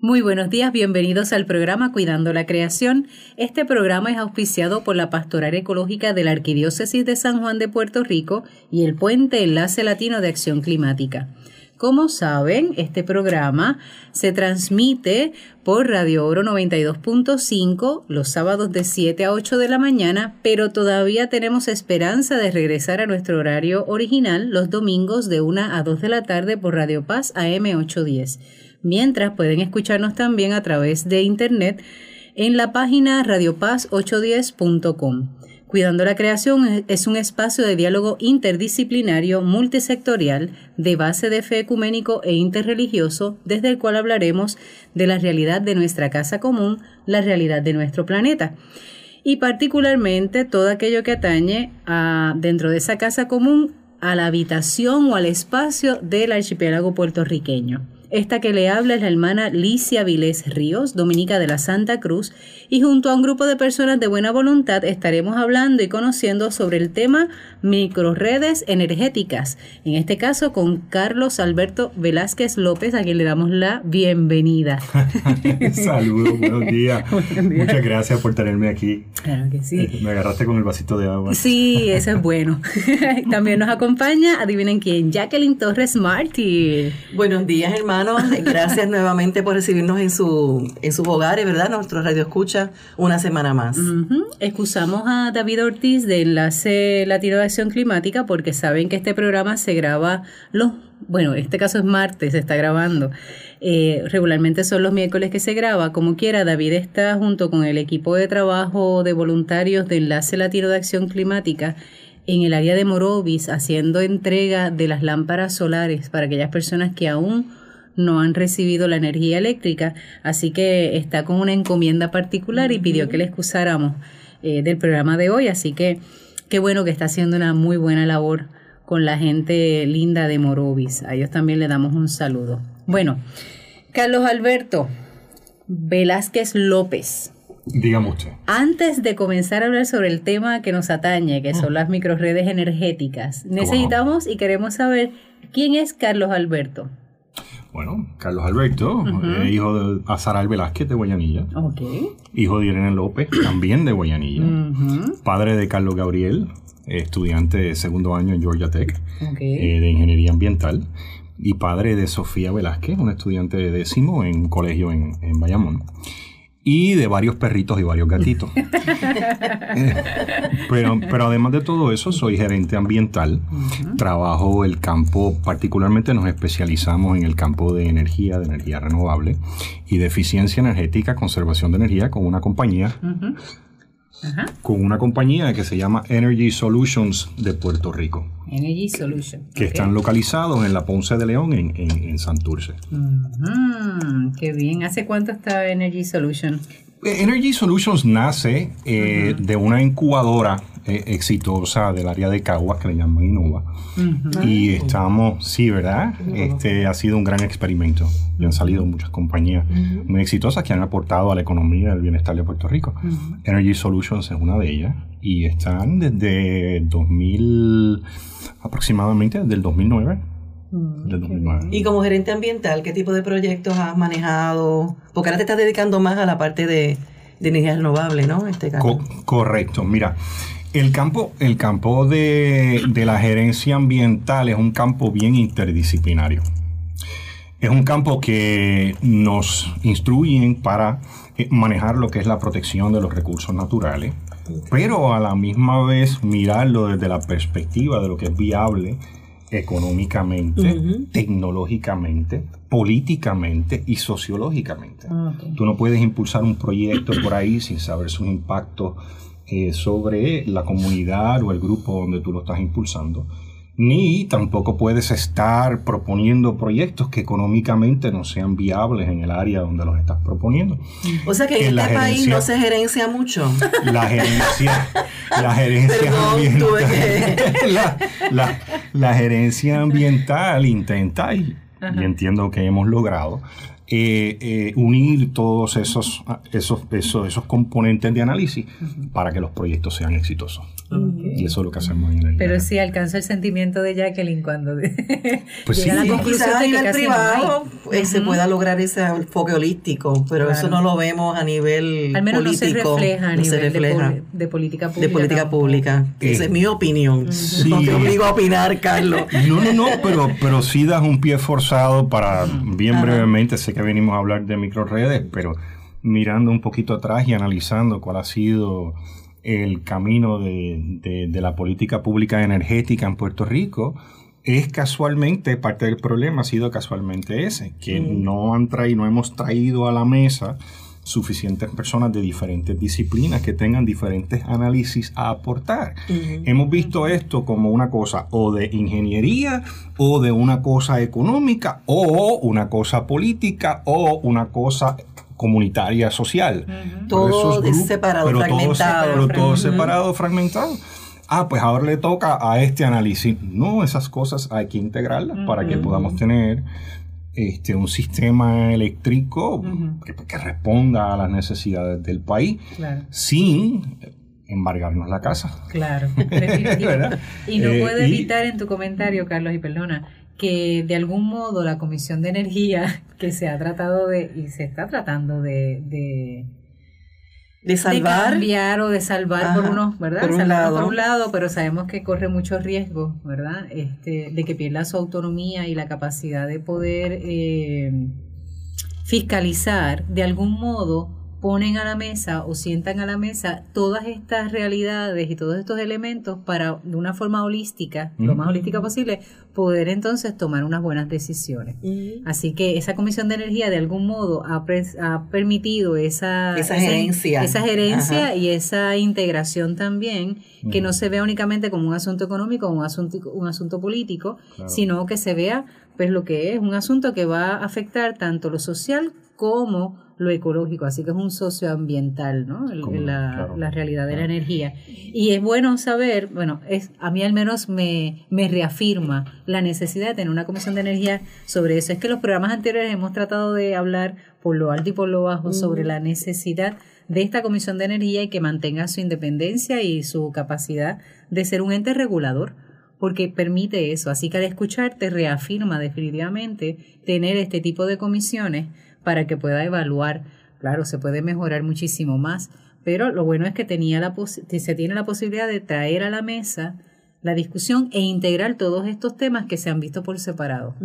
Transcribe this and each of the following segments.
Muy buenos días, bienvenidos al programa Cuidando la Creación. Este programa es auspiciado por la Pastoral Ecológica de la Arquidiócesis de San Juan de Puerto Rico y el Puente Enlace Latino de Acción Climática. Como saben, este programa se transmite por Radio Oro 92.5 los sábados de 7 a 8 de la mañana, pero todavía tenemos esperanza de regresar a nuestro horario original los domingos de 1 a 2 de la tarde por Radio Paz AM 810 mientras pueden escucharnos también a través de internet en la página radiopaz810.com. Cuidando la Creación es un espacio de diálogo interdisciplinario, multisectorial, de base de fe ecuménico e interreligioso, desde el cual hablaremos de la realidad de nuestra casa común, la realidad de nuestro planeta y particularmente todo aquello que atañe a, dentro de esa casa común a la habitación o al espacio del archipiélago puertorriqueño. Esta que le habla es la hermana Licia Vilés Ríos, dominica de la Santa Cruz, y junto a un grupo de personas de buena voluntad estaremos hablando y conociendo sobre el tema microredes energéticas, en este caso con Carlos Alberto Velázquez López, a quien le damos la bienvenida. Saludos, buenos días. Muchas gracias por tenerme aquí. Claro que sí. Eh, me agarraste con el vasito de agua. Sí, eso es bueno. También nos acompaña, adivinen quién, Jacqueline Torres Martí. Buenos días, hermano Gracias nuevamente por recibirnos en, su, en sus hogares, ¿verdad? Nuestro Radio Escucha una semana más. Excusamos a David Ortiz de Enlace Latino de Acción Climática porque saben que este programa se graba los, bueno, este caso es martes, se está grabando. Eh, regularmente son los miércoles que se graba. Como quiera, David está junto con el equipo de trabajo de voluntarios de Enlace Latino de Acción Climática en el área de Morovis haciendo entrega de las lámparas solares para aquellas personas que aún no han recibido la energía eléctrica, así que está con una encomienda particular y pidió que le excusáramos eh, del programa de hoy, así que qué bueno que está haciendo una muy buena labor con la gente linda de Morovis. A ellos también le damos un saludo. Bueno, Carlos Alberto Velázquez López. Dígame usted. Antes de comenzar a hablar sobre el tema que nos atañe, que son las microredes energéticas, necesitamos y queremos saber quién es Carlos Alberto. Bueno, Carlos Alberto, eh, hijo de Azaral Velázquez de Guayanilla. Hijo de Irene López, también de Guayanilla. Padre de Carlos Gabriel, estudiante de segundo año en Georgia Tech eh, de Ingeniería Ambiental. Y padre de Sofía Velázquez, un estudiante de décimo en un colegio en, en Bayamón y de varios perritos y varios gatitos. pero, pero además de todo eso, soy gerente ambiental. Trabajo el campo, particularmente nos especializamos en el campo de energía, de energía renovable y de eficiencia energética, conservación de energía con una compañía con una compañía que se llama Energy Solutions de Puerto Rico. Energy Solutions. Que están localizados en la Ponce de León, en, en, Santurce. qué bien. ¿Hace cuánto está Energy Solutions? Eh, Energy Solutions nace eh, de una incubadora eh, exitosa del área de Caguas que le llaman Innova. Y estamos, sí, ¿verdad? Este ha sido un gran experimento. Y han salido muchas compañías muy exitosas que han aportado a la economía y al bienestar de Puerto Rico. Energy Solutions es una de ellas. Y están desde 2000, aproximadamente desde el 2009. Y como gerente ambiental, ¿qué tipo de proyectos has manejado? Porque ahora te estás dedicando más a la parte de, energía renovable, ¿no? Este correcto. Mira, el campo, el campo de, la gerencia ambiental es un campo bien interdisciplinario. Es un campo que nos instruyen para eh, manejar lo que es la protección de los recursos naturales, pero a la misma vez mirarlo desde la perspectiva de lo que es viable económicamente, tecnológicamente, políticamente y sociológicamente. Ah, Tú no puedes impulsar un proyecto por ahí sin saber sus impactos eh, sobre la comunidad o el grupo donde tú lo estás impulsando, ni tampoco puedes estar proponiendo proyectos que económicamente no sean viables en el área donde los estás proponiendo. O sea que en este país no se gerencia mucho. La gerencia, la gerencia ambiental, la, gerencia ambiental intenta y, y entiendo que hemos logrado eh, eh, unir todos esos, esos, esos, esos componentes de análisis para que los proyectos sean exitosos. Y eso es lo que hacemos en el Pero sí alcanzo el sentimiento de Jacqueline cuando pues llega sí. la conclusión de que casi privado eh, se pueda lograr ese enfoque holístico, pero eso no lo vemos a nivel Al menos político. no se refleja a nivel De, política pública. De política pública. Esa es mi opinión. No te obligo a opinar, Carlos. No, no, no, pero, pero sí das un pie forzado para, bien brevemente, sé venimos a hablar de microredes, pero mirando un poquito atrás y analizando cuál ha sido el camino de, la política pública energética en Puerto Rico, es casualmente, parte del problema ha sido casualmente ese, que no han traído, no hemos traído a la mesa suficientes personas de diferentes disciplinas que tengan diferentes análisis a aportar. Hemos visto esto como una cosa o de ingeniería o de una cosa económica o una cosa política o una cosa comunitaria social. Todo separado, fragmentado. pero todo separado, fragmentado. Ah, pues ahora le toca a este análisis. No, esas cosas hay que integrarlas para que podamos tener este, un sistema eléctrico que, responda a las necesidades del país sin embargarnos la casa. Claro, Y no eh, puedo evitar en tu comentario, Carlos, y perdona, que de algún modo la Comisión de Energía que se ha tratado de y se está tratando de, de de salvar. cambiar o de salvar por uno, ¿verdad? Por un, lado. por un lado, pero sabemos que corre mucho riesgo, ¿verdad? Este, de que pierda su autonomía y la capacidad de poder eh, fiscalizar de algún modo ponen a la mesa o sientan a la mesa todas estas realidades y todos estos elementos para de una forma holística, lo más holística posible, poder entonces tomar unas buenas decisiones. Así que esa comisión de energía de algún modo ha, ha permitido esa, esa gerencia, esa, gerencia y esa integración también, que no se vea únicamente como un asunto económico o un asunto, un asunto político, sino que se vea pues lo que es un asunto que va a afectar tanto lo social como lo ecológico, así que es un socioambiental, ¿no? la, realidad de la energía. Y es bueno saber, bueno, es a mí al menos me, me reafirma la necesidad de tener una comisión de energía sobre eso. Es que los programas anteriores hemos tratado de hablar por lo alto y por lo bajo sobre la necesidad de esta comisión de energía y que mantenga su independencia y su capacidad de ser un ente regulador porque permite eso. Así que al escucharte reafirma definitivamente tener este tipo de comisiones para que pueda evaluar. Claro, se puede mejorar muchísimo más, pero lo bueno es que tenía la se tiene la posibilidad de traer a la mesa la discusión e integrar todos estos temas que se han visto por separado.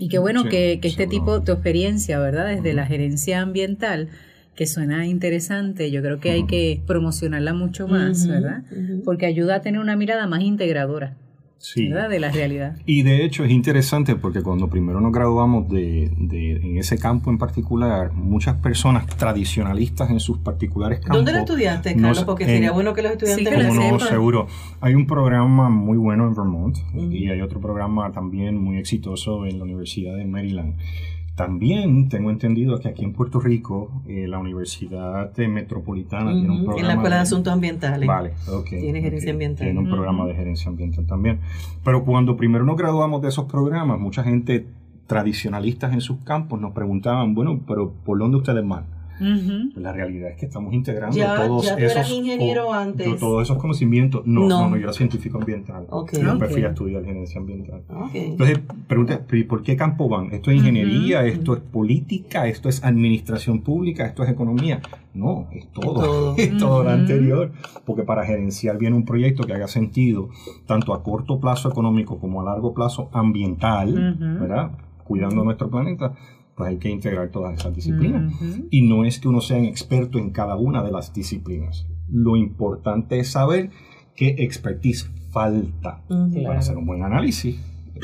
Y qué bueno que, este tipo de experiencia, ¿verdad? Desde la gerencia ambiental, que suena interesante, yo creo que hay que promocionarla mucho más, ¿verdad? Porque ayuda a tener una mirada más integradora sí. de la realidad. Y de hecho es interesante porque cuando primero nos graduamos de, en ese campo en particular, muchas personas tradicionalistas en sus particulares campos. ¿Dónde lo estudiaste, Carlos? porque sería bueno que los estudiantes sí, lo no, seguro. Hay un programa muy bueno en Vermont y hay otro programa también muy exitoso en la Universidad de Maryland. También tengo entendido que aquí en Puerto Rico eh, la Universidad Metropolitana tiene un programa. En la Escuela de, Asuntos Ambientales. Vale, ok. Tiene gerencia ambiental. Tiene un programa de gerencia ambiental también. Pero cuando primero nos graduamos de esos programas, mucha gente tradicionalistas en sus campos nos preguntaban, bueno, pero ¿por dónde ustedes van? La realidad es que estamos integrando todos esos ingeniero antes. todos esos conocimientos. No, no, no, yo era científico ambiental. Okay, yo prefiero estudiar gerencia ambiental. Entonces, pregunta, ¿por qué campo van? ¿Esto es ingeniería? ¿Esto es política? ¿Esto es administración pública? ¿Esto es economía? No, es todo. Es todo, lo anterior. Porque para gerenciar bien un proyecto que haga sentido, tanto a corto plazo económico como a largo plazo ambiental, ¿verdad? Cuidando nuestro planeta, pues hay que integrar todas esas disciplinas. Y no es que uno sea un experto en cada una de las disciplinas. Lo importante es saber qué expertise falta para hacer un buen análisis.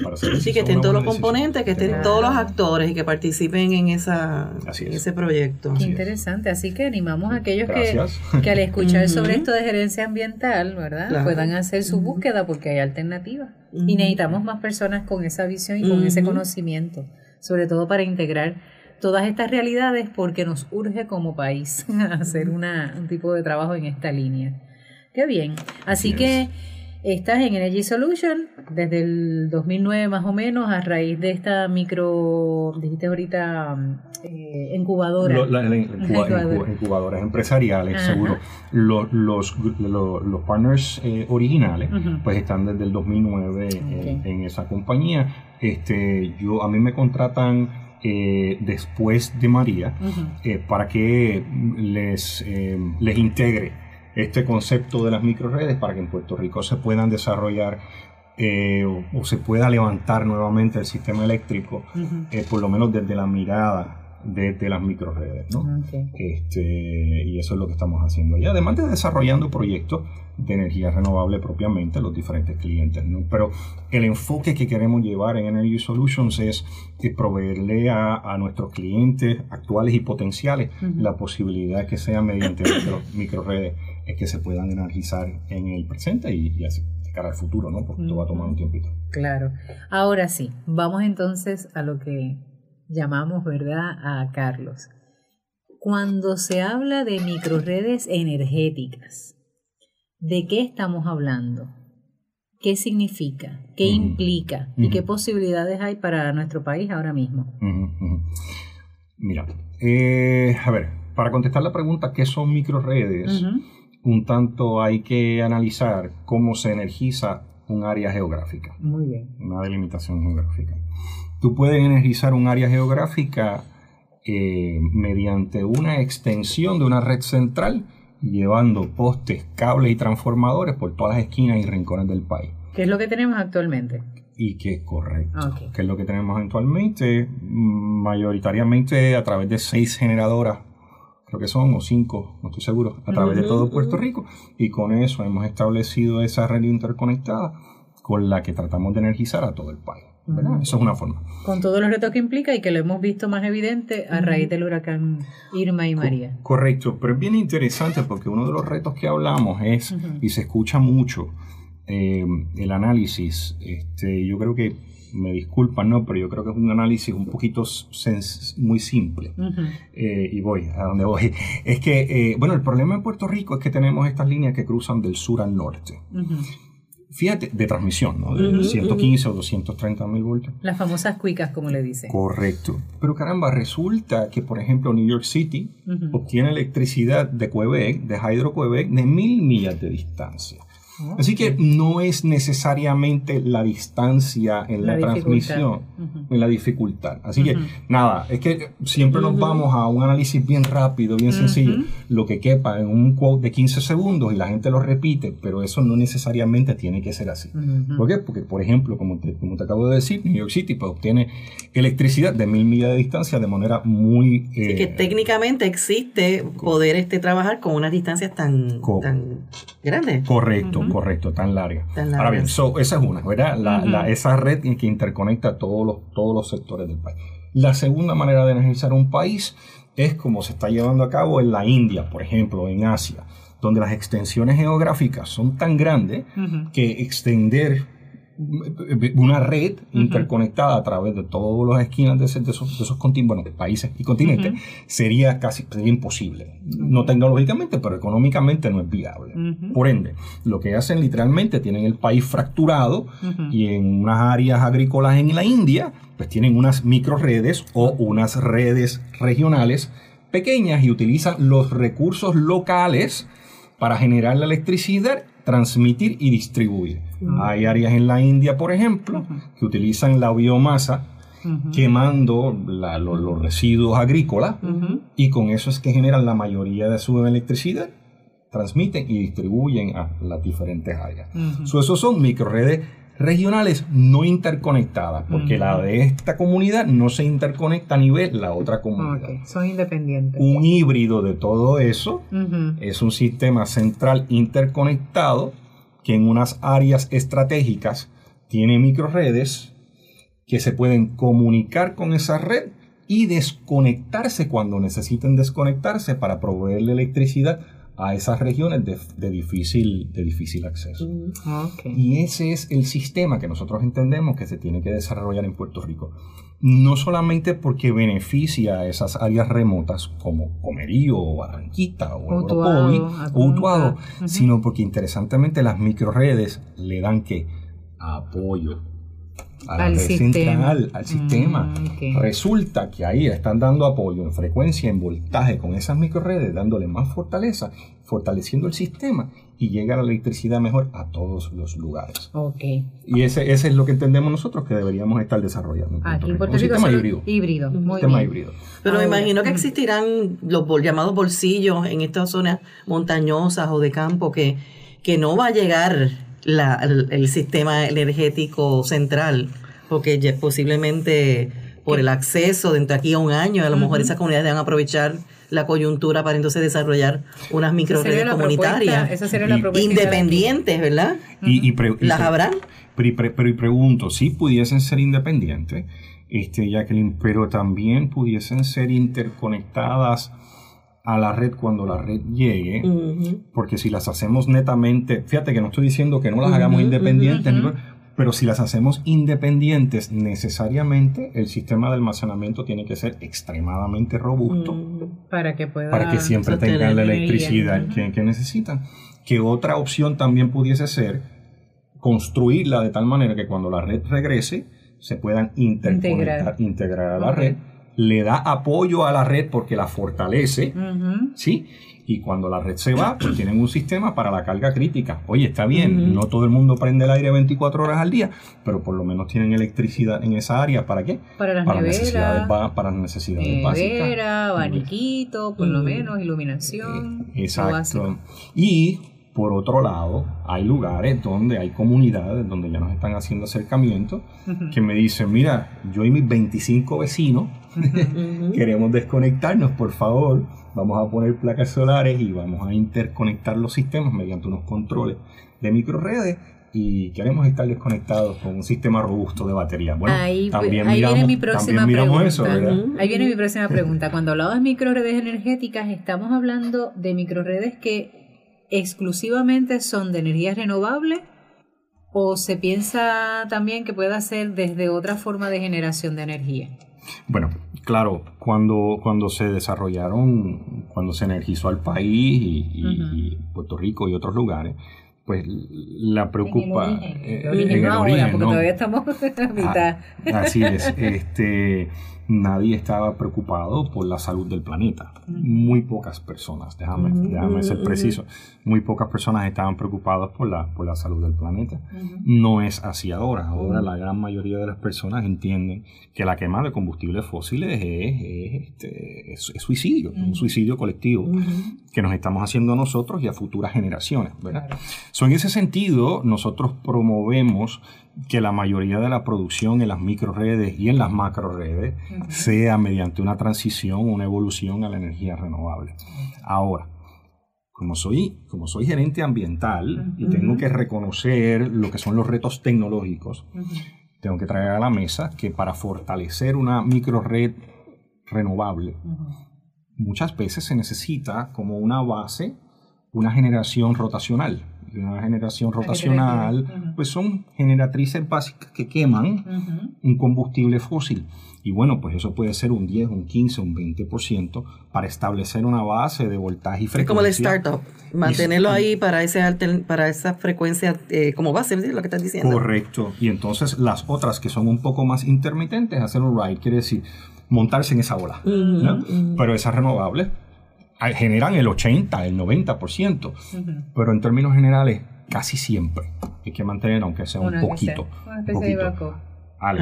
Para sí, que estén todos los componentes, que estén todos los actores y que participen en, esa, ese proyecto. Qué interesante. Así que animamos a aquellos que, que, al escuchar sobre esto de gerencia ambiental, ¿verdad? Puedan hacer su búsqueda porque hay alternativas. Y necesitamos más personas con esa visión y con ese conocimiento sobre todo para integrar todas estas realidades porque nos urge como país hacer una, un tipo de trabajo en esta línea. Qué bien. Así, que Estás en Energy Solution desde el 2009 más o menos a raíz de esta micro, dijiste ahorita, eh, incubadora. incubadoras empresariales, seguro. Los, los, los, partners eh, originales pues están desde el 2009 en, esa compañía. Este, yo, a mí me contratan eh, después de María para que les, les integre este concepto de las microredes para que en Puerto Rico se puedan desarrollar eh, o, se pueda levantar nuevamente el sistema eléctrico, eh, por lo menos desde la mirada de, las microredes, ¿no? Este, y eso es lo que estamos haciendo. Y además de desarrollando proyectos de energía renovable propiamente los diferentes clientes, ¿no? Pero el enfoque que queremos llevar en Energy Solutions es proveerle a, nuestros clientes actuales y potenciales la posibilidad que sea mediante microredes es que se puedan energizar en el presente y, y así cara al futuro, ¿no? Porque esto va a tomar un tiempito. Claro. Ahora sí, vamos entonces a lo que llamamos, ¿verdad?, a Carlos. Cuando se habla de microredes energéticas, ¿de qué estamos hablando? ¿Qué significa? ¿Qué implica? ¿Y qué posibilidades hay para nuestro país ahora mismo? Mira, eh, a ver, para contestar la pregunta, ¿qué son microredes? Un tanto hay que analizar cómo se energiza un área geográfica. Muy bien. Una delimitación geográfica. Tú puedes energizar un área geográfica eh, mediante una extensión de una red central llevando postes, cables y transformadores por todas las esquinas y rincones del país. ¿Qué es lo que tenemos actualmente? Y que es correcto. Ah, ¿Qué es lo que tenemos actualmente? Mayoritariamente a través de seis generadoras, creo que son, o cinco, no estoy seguro, a través de todo Puerto Rico. Y con eso hemos establecido esa red interconectada con la que tratamos de energizar a todo el país. Eso es una forma. Con todos los retos que implica y que lo hemos visto más evidente a raíz del huracán Irma y María. correcto, pero es bien interesante porque uno de los retos que hablamos es, y se escucha mucho, eh, el análisis. Este, yo creo que, me disculpan, ¿no? Pero yo creo que es un análisis un poquito muy simple. Eh, y voy a donde voy. Es que, eh, bueno, el problema en Puerto Rico es que tenemos estas líneas que cruzan del sur al norte fíjate, de transmisión, ¿no? De 115 o 230 mil voltios. Las famosas cuicas, como le dicen. Correcto. Pero caramba, resulta que, por ejemplo, New York City obtiene electricidad de Quebec, de Hydro Quebec, de mil millas de distancia. Así que no es necesariamente la distancia en la, transmisión, en la dificultad. Así que nada, es que siempre nos vamos a un análisis bien rápido, bien sencillo, lo que quepa en un quote de 15 segundos y la gente lo repite, pero eso no necesariamente tiene que ser así. ¿Por qué? Porque, por ejemplo, como te, como te acabo de decir, New York City pues, obtiene electricidad de mil millas de distancia de manera muy... Eh, que técnicamente existe poder este, trabajar con unas distancias tan, tan grandes. Correcto correcto, tan larga. Ahora bien, esa es una, ¿verdad? La, esa red que interconecta todos los, todos los sectores del país. La segunda manera de energizar un país es como se está llevando a cabo en la India, por ejemplo, en Asia, donde las extensiones geográficas son tan grandes que extender una red interconectada a través de todas las esquinas de, esos, de esos países y continentes sería casi imposible. No tecnológicamente, pero económicamente no es viable. Por ende, lo que hacen literalmente tienen el país fracturado y en unas áreas agrícolas en la India, pues tienen unas micro redes o unas redes regionales pequeñas y utilizan los recursos locales para generar la electricidad, transmitir y distribuir. Hay áreas en la India, por ejemplo, que utilizan la biomasa quemando los, residuos agrícolas y con eso es que generan la mayoría de su electricidad, transmiten y distribuyen a las diferentes áreas. esos son microredes regionales no interconectadas, porque la de esta comunidad no se interconecta a nivel la otra comunidad. Son independientes. Un híbrido de todo eso es un sistema central interconectado que en unas áreas estratégicas tiene microredes que se pueden comunicar con esa red y desconectarse cuando necesiten desconectarse para proveerle electricidad a esas regiones de, difícil, de difícil acceso. Mm, y ese es el sistema que nosotros entendemos que se tiene que desarrollar en Puerto Rico. no solamente porque beneficia a esas áreas remotas como Comerío o Barranquita o o Utuado, sino porque interesantemente las microredes le dan que apoyo a la Al red sistema. central, al sistema. Mm. Resulta que ahí están dando apoyo en frecuencia, en voltaje con esas microredes, dándole más fortaleza, fortaleciendo el sistema y llega la electricidad mejor a todos los lugares. Ok. Y ese, ese es lo que entendemos nosotros que deberíamos estar desarrollando. en Puerto Aquí en Rico. Puerto Un Rico sistema solo- híbrido. Híbrido. Un Muy sistema bien. híbrido. Pero me imagino que ujú. existirán los bol- llamados bolsillos en estas zonas montañosas o de campo que, que no va a llegar la- el, el sistema energético central, porque ya posiblemente por el acceso dentro de aquí a un año, a lo mejor esas comunidades van a aprovechar la coyuntura para entonces desarrollar unas microredes comunitarias Esa sería la Y- propuesta. independientes, ¿verdad? Y, y pre- y ¿Las habrá? Pero, y pre- pero y pregunto, si pudiesen ser independientes, este, Jacqueline, pero también pudiesen ser interconectadas a la red cuando la red llegue, porque si las hacemos netamente, fíjate que no estoy diciendo que no las hagamos independientes, pero si las hacemos independientes, necesariamente el sistema de almacenamiento tiene que ser extremadamente robusto. Para que pueda. para que siempre tengan la electricidad que, que necesitan. Que otra opción también pudiese ser construirla de tal manera que cuando la red regrese se puedan interconectar, Integrar. integrar a la red, le da apoyo a la red porque la fortalece. ¿sí? Y cuando la red se va, pues tienen un sistema para la carga crítica. Oye, está bien, no todo el mundo prende el aire 24 horas al día, pero por lo menos tienen electricidad en esa área. ¿Para qué? Para las para necesidades, neveras. ba- para necesidades básicas. Nevera, abaniquito, por lo menos, iluminación. lo Exacto. Y por otro lado, hay lugares donde hay comunidades donde ya nos están haciendo acercamientos que me dicen, mira, yo y mis 25 vecinos queremos desconectarnos, por favor, vamos a poner placas solares y vamos a interconectar los sistemas mediante unos controles de microredes y queremos estar desconectados con un sistema robusto de batería. Bueno, ahí también ahí miramos, viene mi próxima también miramos pregunta. eso, ¿verdad? Ujú. Ahí viene mi próxima pregunta. Cuando hablamos de microredes energéticas, ¿estamos hablando de microredes que exclusivamente son de energías renovables? ¿O se piensa también que pueda ser desde otra forma de generación de energía? Bueno, claro, cuando, cuando se desarrollaron, cuando se energizó al país y, y- Ujú. y Puerto Rico y otros lugares, pues la preocupa. en el origen, eh, el origen en no el ahora, origen, porque ¿no? todavía estamos mitad. Ah, así es. Este, nadie estaba preocupado por la salud del planeta. Muy pocas personas, déjame, déjame ser preciso. Muy pocas personas estaban preocupadas por la, por la salud del planeta. No es así ahora. Ahora la gran mayoría de las personas entienden que la quema de combustibles fósiles es, es, este, es- es suicidio, un suicidio colectivo que nos estamos haciendo a nosotros y a futuras generaciones. So, en ese sentido, nosotros promovemos que la mayoría de la producción en las microredes y en las macroredes Ujú. sea mediante una transición, una evolución a la energía renovable. Ahora, como soy, como soy gerente ambiental y tengo que reconocer lo que son los retos tecnológicos, tengo que traer a la mesa que para fortalecer una microred renovable, muchas veces se necesita como una base una generación rotacional. Una generación ¿A qué te rotacional, pues son generatrices básicas que queman un combustible fósil. Y bueno, pues eso puede ser un 10, un 15, un 20% para establecer una base de voltaje y Es frecuencia. como el startup, mantenerlo ahí para ese para esa frecuencia eh, como base, ¿sí? lo que estás diciendo. Correcto. Y entonces las otras que son un poco más intermitentes, hacer un ride, quiere decir montarse en esa ola. Ujú, ¿no? Pero esas renovables generan el 80, el 90%. Ujú. Pero en términos generales, casi siempre hay que mantener, aunque sea un Una poquito. Una un especie de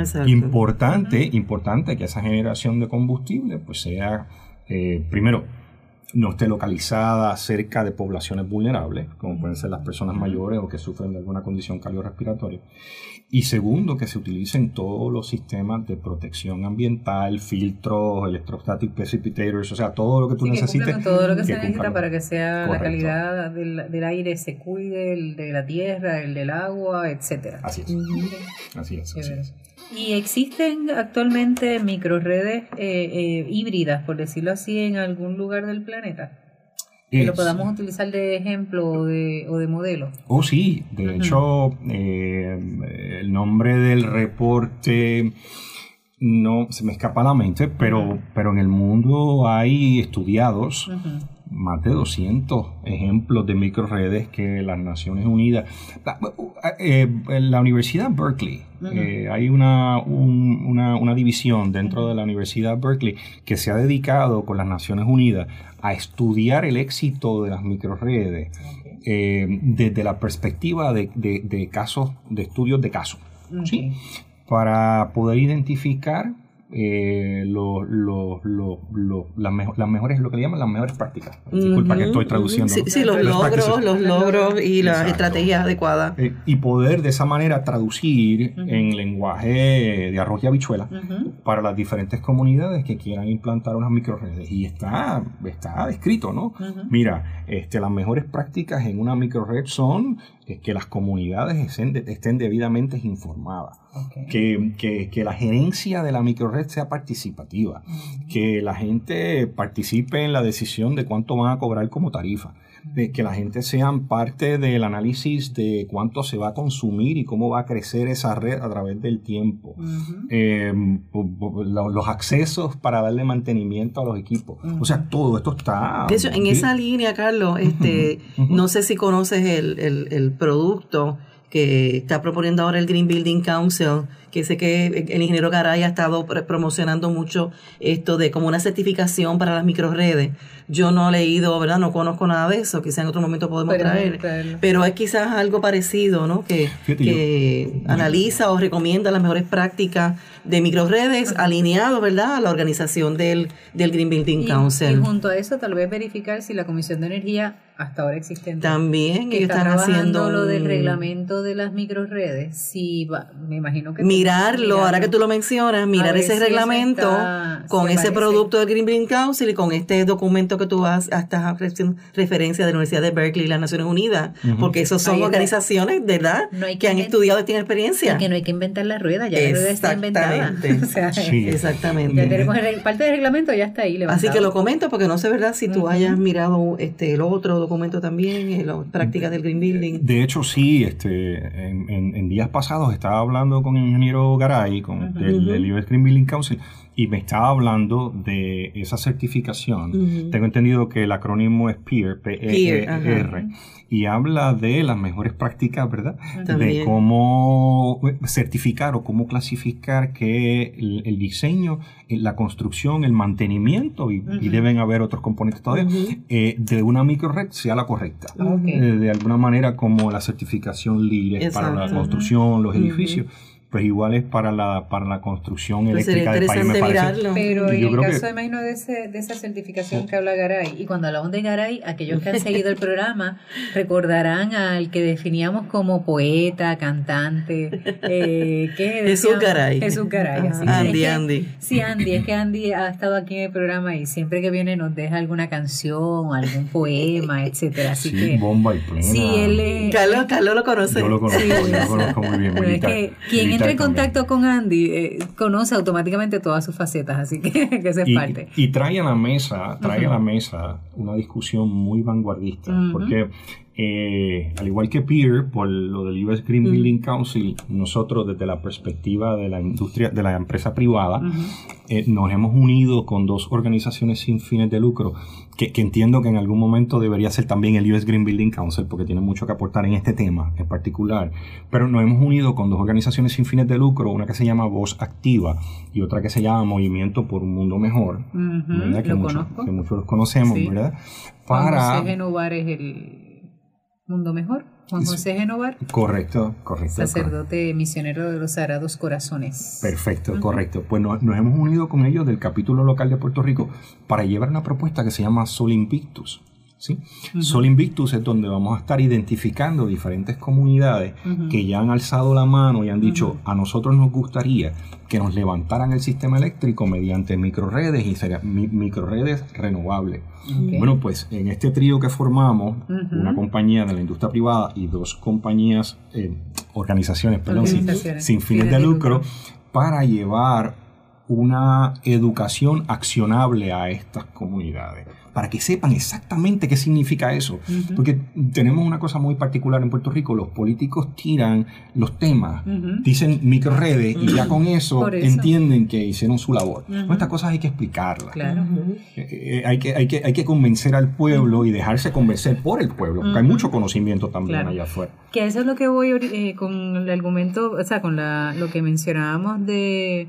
Exacto. importante, importante que esa generación de combustible pues sea, eh, primero, no esté localizada cerca de poblaciones vulnerables, como pueden ser las personas mayores o que sufren de alguna condición cardiorrespiratoria. Y segundo, que se utilicen todos los sistemas de protección ambiental, filtros, electrostatic precipitators, o sea, todo lo que tú Sí, necesites. todo lo que, que se necesita cumplan. para que sea la calidad del, del aire se cuide, el de la tierra, el del agua, etcétera. Así es, así es. así es. Y existen actualmente microredes eh, eh, híbridas, por decirlo así, en algún lugar del planeta. Que lo podamos utilizar de ejemplo o de, o de modelo. Oh, sí. De hecho, eh, el nombre del reporte no se me escapa la mente, pero, pero en el mundo hay estudiados más de 200 ejemplos de microredes que las Naciones Unidas. La, eh, la Universidad Berkeley, eh, hay una, una, una, división dentro de la Universidad Berkeley que se ha dedicado con las Naciones Unidas a estudiar el éxito de las microredes eh, desde la perspectiva de, de, de, casos, de estudios de casos. ¿sí? Para poder identificar eh, lo, lo, lo, las, las, mejores, lo que le llaman las mejores prácticas. Disculpa que estoy traduciendo. Sí, los, logros, los logros y las estrategias adecuadas. Eh, y poder de esa manera traducir en lenguaje de arroz y habichuela para las diferentes comunidades que quieran implantar unas microredes. Y está, está descrito, ¿no? Mira, este, las mejores prácticas en una microred son que las comunidades estén, estén debidamente informadas, que, que, que, la gerencia de la microred sea participativa, que la gente participe en la decisión de cuánto van a cobrar como tarifa, de que la gente sean parte del análisis de cuánto se va a consumir y cómo va a crecer esa red a través del tiempo. Eh, los accesos para darle mantenimiento a los equipos. O sea, todo esto está... en esa línea, Carlos, este, no sé si conoces el, el, el producto que está proponiendo ahora el Green Building Council, que sé que el ingeniero Garay ha estado promocionando mucho esto de como una certificación para las microredes. Yo no he leído, ¿verdad? No conozco nada de eso, quizás en otro momento podemos traer. Pero es quizás algo parecido, ¿no? Que, que analiza o recomienda las mejores prácticas de microredes alineado, ¿verdad? A la organización del, del Green Building Council. Y junto a eso, tal vez verificar si la Comisión de Energía hasta ahora existente. También que están haciendo lo del reglamento de las microredes. Si va, me imagino que mirarlo, ahora que tú lo mencionas, mirar ese reglamento con ese producto del Green Building Council y con este documento que tú has hasta referencia de la Universidad de Berkeley y las Naciones Unidas, porque esos son organizaciones, ¿verdad? que, han estudiado y tienen experiencia. Y que no hay que inventar la rueda, ya la rueda está inventada. Exactamente. Ya tenemos parte del reglamento ya está ahí Así que lo comento porque no sé, ¿verdad? Si tú hayas mirado este el otro documento también, eh, las prácticas del Green Building. De hecho, sí, este en, en días pasados estaba hablando con el ingeniero Garay, con el, US Green Building Council, y me estaba hablando de esa certificación. Tengo entendido que el acrónimo es PEER, p e, e r y habla de las mejores prácticas, ¿verdad? De cómo certificar o cómo clasificar que el, diseño, la construcción, el mantenimiento, y, deben haber otros componentes todavía, eh, de una microred sea la correcta. Eh, de alguna manera como la certificación LEED para la construcción, los edificios pues igual es para la para la construcción pues eléctrica del país me parece. Pero en el caso, imagino, de, ese, de esa certificación que habla Garay, y cuando hablamos de Garay, aquellos que han seguido el programa recordarán al que definíamos como poeta, cantante, eh, ¿qué Jesús Garay. Jesús Garay. Andy, Andy. Sí, Andy, es que Andy ha estado aquí en el programa y siempre que viene nos deja alguna canción, algún poema, etcétera. Así sí, que, bomba y plena. Sí, él es, Carlos, Carlos lo conoce. Yo lo conozco, yo lo conozco muy bien. Pero es que quien entra en contacto con Andy eh, conoce automáticamente todas sus facetas, así que, que esa es parte. Y trae a la mesa, trae a la mesa una discusión muy vanguardista, porque eh, al igual que Peer, por lo del US Green Building Council, nosotros desde la perspectiva de la industria, de la empresa privada, eh, nos hemos unido con dos organizaciones sin fines de lucro, que, entiendo que en algún momento debería ser también el US Green Building Council, porque tiene mucho que aportar en este tema en particular, pero nos hemos unido con dos organizaciones sin fines de lucro, una que se llama Voz Activa y otra que se llama Movimiento por un Mundo Mejor, Que, muchos, que, muchos, los conocemos, ¿verdad? Para... José es el Mundo Mejor. Juan José Genovar. Correcto, correcto. Sacerdote misionero de los Sagrados Corazones. Perfecto, correcto. Pues nos, hemos unido con ellos del capítulo local de Puerto Rico para llevar una propuesta que se llama Sol Invictus. ¿Sí? Sol Invictus es donde vamos a estar identificando diferentes comunidades que ya han alzado la mano y han dicho, a nosotros nos gustaría que nos levantaran el sistema eléctrico mediante microredes y microredes renovables. Bueno, pues en este trío que formamos, una compañía de la industria privada y dos compañías, eh, organizaciones, perdón, sin, fines de lucro, para llevar una educación accionable a estas comunidades para que sepan exactamente qué significa eso. Porque tenemos una cosa muy particular en Puerto Rico, los políticos tiran los temas, dicen microredes y ya con eso, entienden que hicieron su labor. estas cosas hay que explicarlas. Claro. Eh, eh, hay, que, hay, que, hay que convencer al pueblo y dejarse convencer por el pueblo, porque hay mucho conocimiento también allá afuera. Que eso es lo que voy eh, con el argumento, o sea, con la, lo que mencionábamos de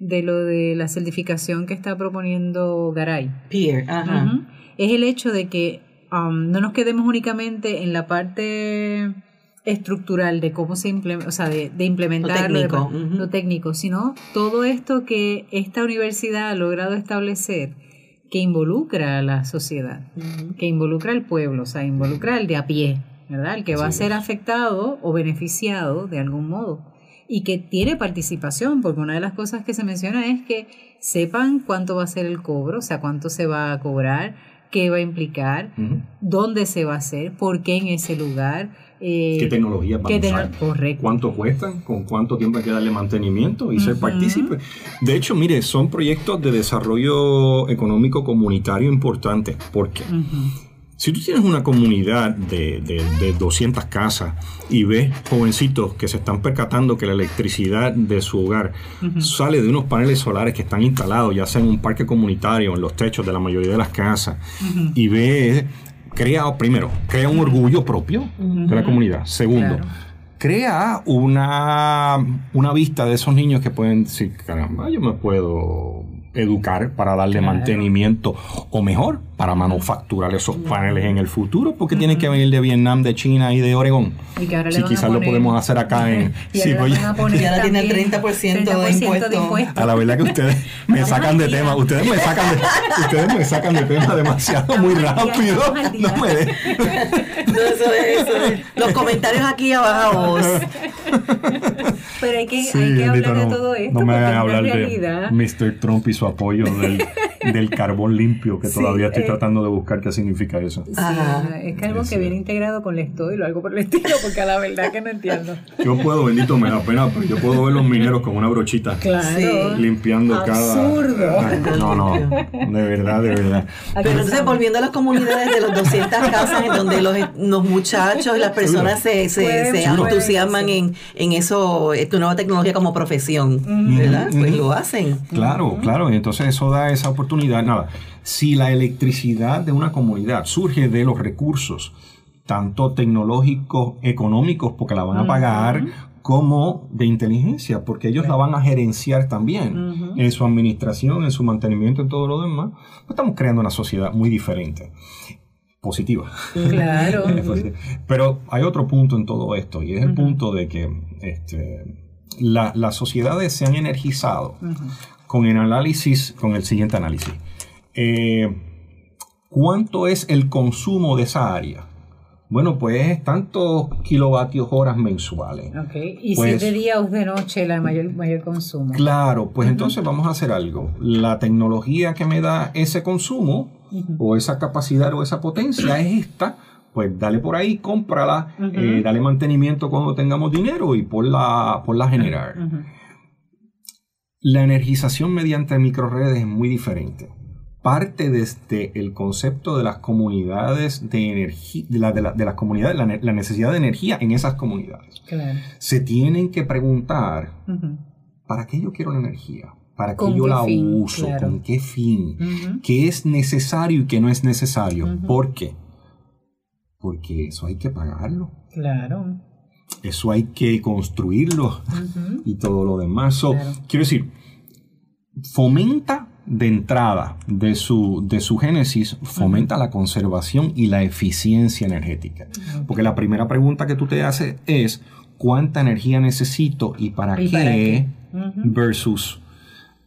de lo de la certificación que está proponiendo Garay. Peer, ajá. Es el hecho de que um, no nos quedemos únicamente en la parte estructural de cómo se implementa, o sea, de, implementar lo técnico, lo técnico, sino todo esto que esta universidad ha logrado establecer que involucra a la sociedad, que involucra al pueblo, o sea, involucra al de a pie, ¿verdad? El que va a ser afectado o beneficiado de algún modo y que tiene participación, porque una de las cosas que se menciona es que sepan cuánto va a ser el cobro, o sea, cuánto se va a cobrar, qué va a implicar, dónde se va a hacer, por qué en ese lugar. Eh, ¿Qué tecnología van a usar? Correcto. ¿Cuánto cuestan? ¿Con cuánto tiempo hay que darle mantenimiento y ser partícipe? De hecho, mire, son proyectos de desarrollo económico comunitario importantes. ¿Por qué? Si tú tienes una comunidad de, de, 200 casas y ves jovencitos que se están percatando que la electricidad de su hogar sale de unos paneles solares que están instalados, ya sea en un parque comunitario, en los techos de la mayoría de las casas, y ves, crea, primero, crea un orgullo propio de la comunidad. Segundo, crea una, una vista de esos niños que pueden decir, caramba, yo me puedo educar para darle mantenimiento o mejor, para manufacturar esos paneles en el futuro, porque tienen que venir de Vietnam, de China y de Oregón. Y si quizás lo podemos hacer acá en... y sí, ahora, pues, ahora tiene el 30%, de, impuestos. A la verdad que ustedes me sacan de tema, ustedes me sacan de, ustedes me sacan de tema demasiado muy rápido. No me de... no, eso es, eso Los comentarios aquí abajo. Pero hay que, hay que hablar de todo esto. No me hagan hablar de Mr. Trump y su apoyo del, del carbón limpio, que todavía estoy tratando de buscar qué significa eso. Sí, es carbón que viene integrado con el estoy o algo por el estilo, porque a la verdad que no entiendo. Yo puedo, bendito, me da pena, pero yo puedo ver los mineros con una brochita. Claro. Limpiando Absurdo. cada. No, no, de verdad, de verdad. Pero entonces, volviendo a las comunidades de los 200 casas en donde los, los muchachos y las personas se, se, se entusiasman en, en eso, tu nueva tecnología como profesión, ¿verdad? Pues lo hacen. Claro, claro, y entonces eso da esa oportunidad. Nada, si la electricidad de una comunidad surge de los recursos, tanto tecnológicos, económicos, porque la van a pagar, como de inteligencia, porque ellos la van a gerenciar también en su administración, en su mantenimiento, en todo lo demás, pues estamos creando una sociedad muy diferente. Positiva. Claro. Pero hay otro punto en todo esto, y es el punto de que este, las sociedades se han energizado con el análisis, con el siguiente análisis. Eh, ¿Cuánto es el consumo de esa área? Bueno, pues tantos kilovatios horas mensuales. Okay. ¿Y si es de día o de noche el mayor, mayor consumo? Claro, pues entonces vamos a hacer algo. La tecnología que me da ese consumo o esa capacidad o esa potencia es esta. Pues dale por ahí, cómprala, eh, dale mantenimiento cuando tengamos dinero y por la, por la generar. La energización mediante microredes es muy diferente parte desde el concepto de las comunidades de energía, de, las comunidades, la, necesidad de energía en esas comunidades. Se tienen que preguntar, ¿para qué yo quiero la energía? ¿Para qué yo la uso? ¿Con qué fin? ¿Qué es necesario y qué no es necesario? ¿Por qué? Porque eso hay que pagarlo. Claro. Eso hay que construirlo y todo lo demás. Quiero decir, fomenta de entrada de su, de su génesis fomenta la conservación y la eficiencia energética. Porque la primera pregunta que tú te haces es, ¿cuánta energía necesito y para qué? Versus,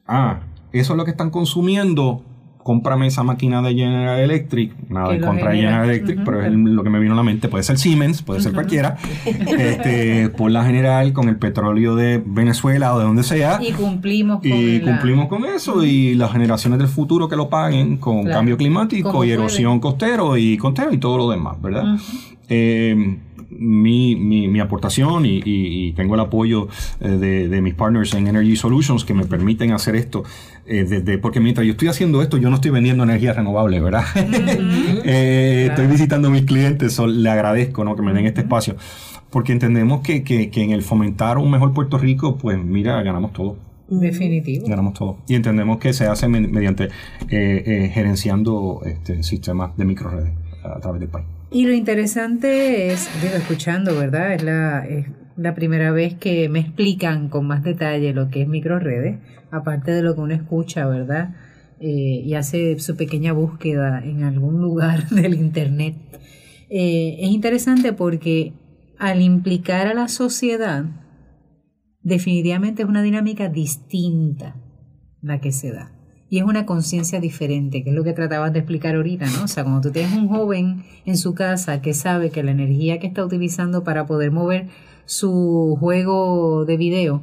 ah, eso es lo que están consumiendo, cómprame esa máquina de General Electric, nada en contra de General Electric, pero es lo que me vino a la mente, puede ser Siemens, puede ser cualquiera, este, por la general con el petróleo de Venezuela o de donde sea. Y cumplimos con, y cumplimos con eso y las generaciones del futuro que lo paguen con cambio climático y erosión costero y costero y todo lo demás, ¿verdad? Eh, mi, mi, mi aportación y, y, tengo el apoyo eh, de, de, mis partners en Energy Solutions que me permiten hacer esto. Eh, desde, porque mientras yo estoy haciendo esto, yo no estoy vendiendo energía renovable, ¿verdad? eh, Estoy visitando a mis clientes, le agradezco ¿no? que me den este espacio, porque entendemos que, que, que en el fomentar un mejor Puerto Rico, pues mira, ganamos todo. Definitivo. Ganamos todo. Y entendemos que se hace mediante eh, gerenciando este, sistemas de microredes a través del país. Y lo interesante es, digo, escuchando, ¿verdad? Es la, es la primera vez que me explican con más detalle lo que es microredes, aparte de lo que uno escucha, ¿verdad? Eh, y hace su pequeña búsqueda en algún lugar del Internet. Eh, es interesante porque al implicar a la sociedad, definitivamente es una dinámica distinta la que se da y es una conciencia diferente, que es lo que tratabas de explicar ahorita, ¿no? O sea, cuando tú tienes un joven en su casa que sabe que la energía que está utilizando para poder mover su juego de video,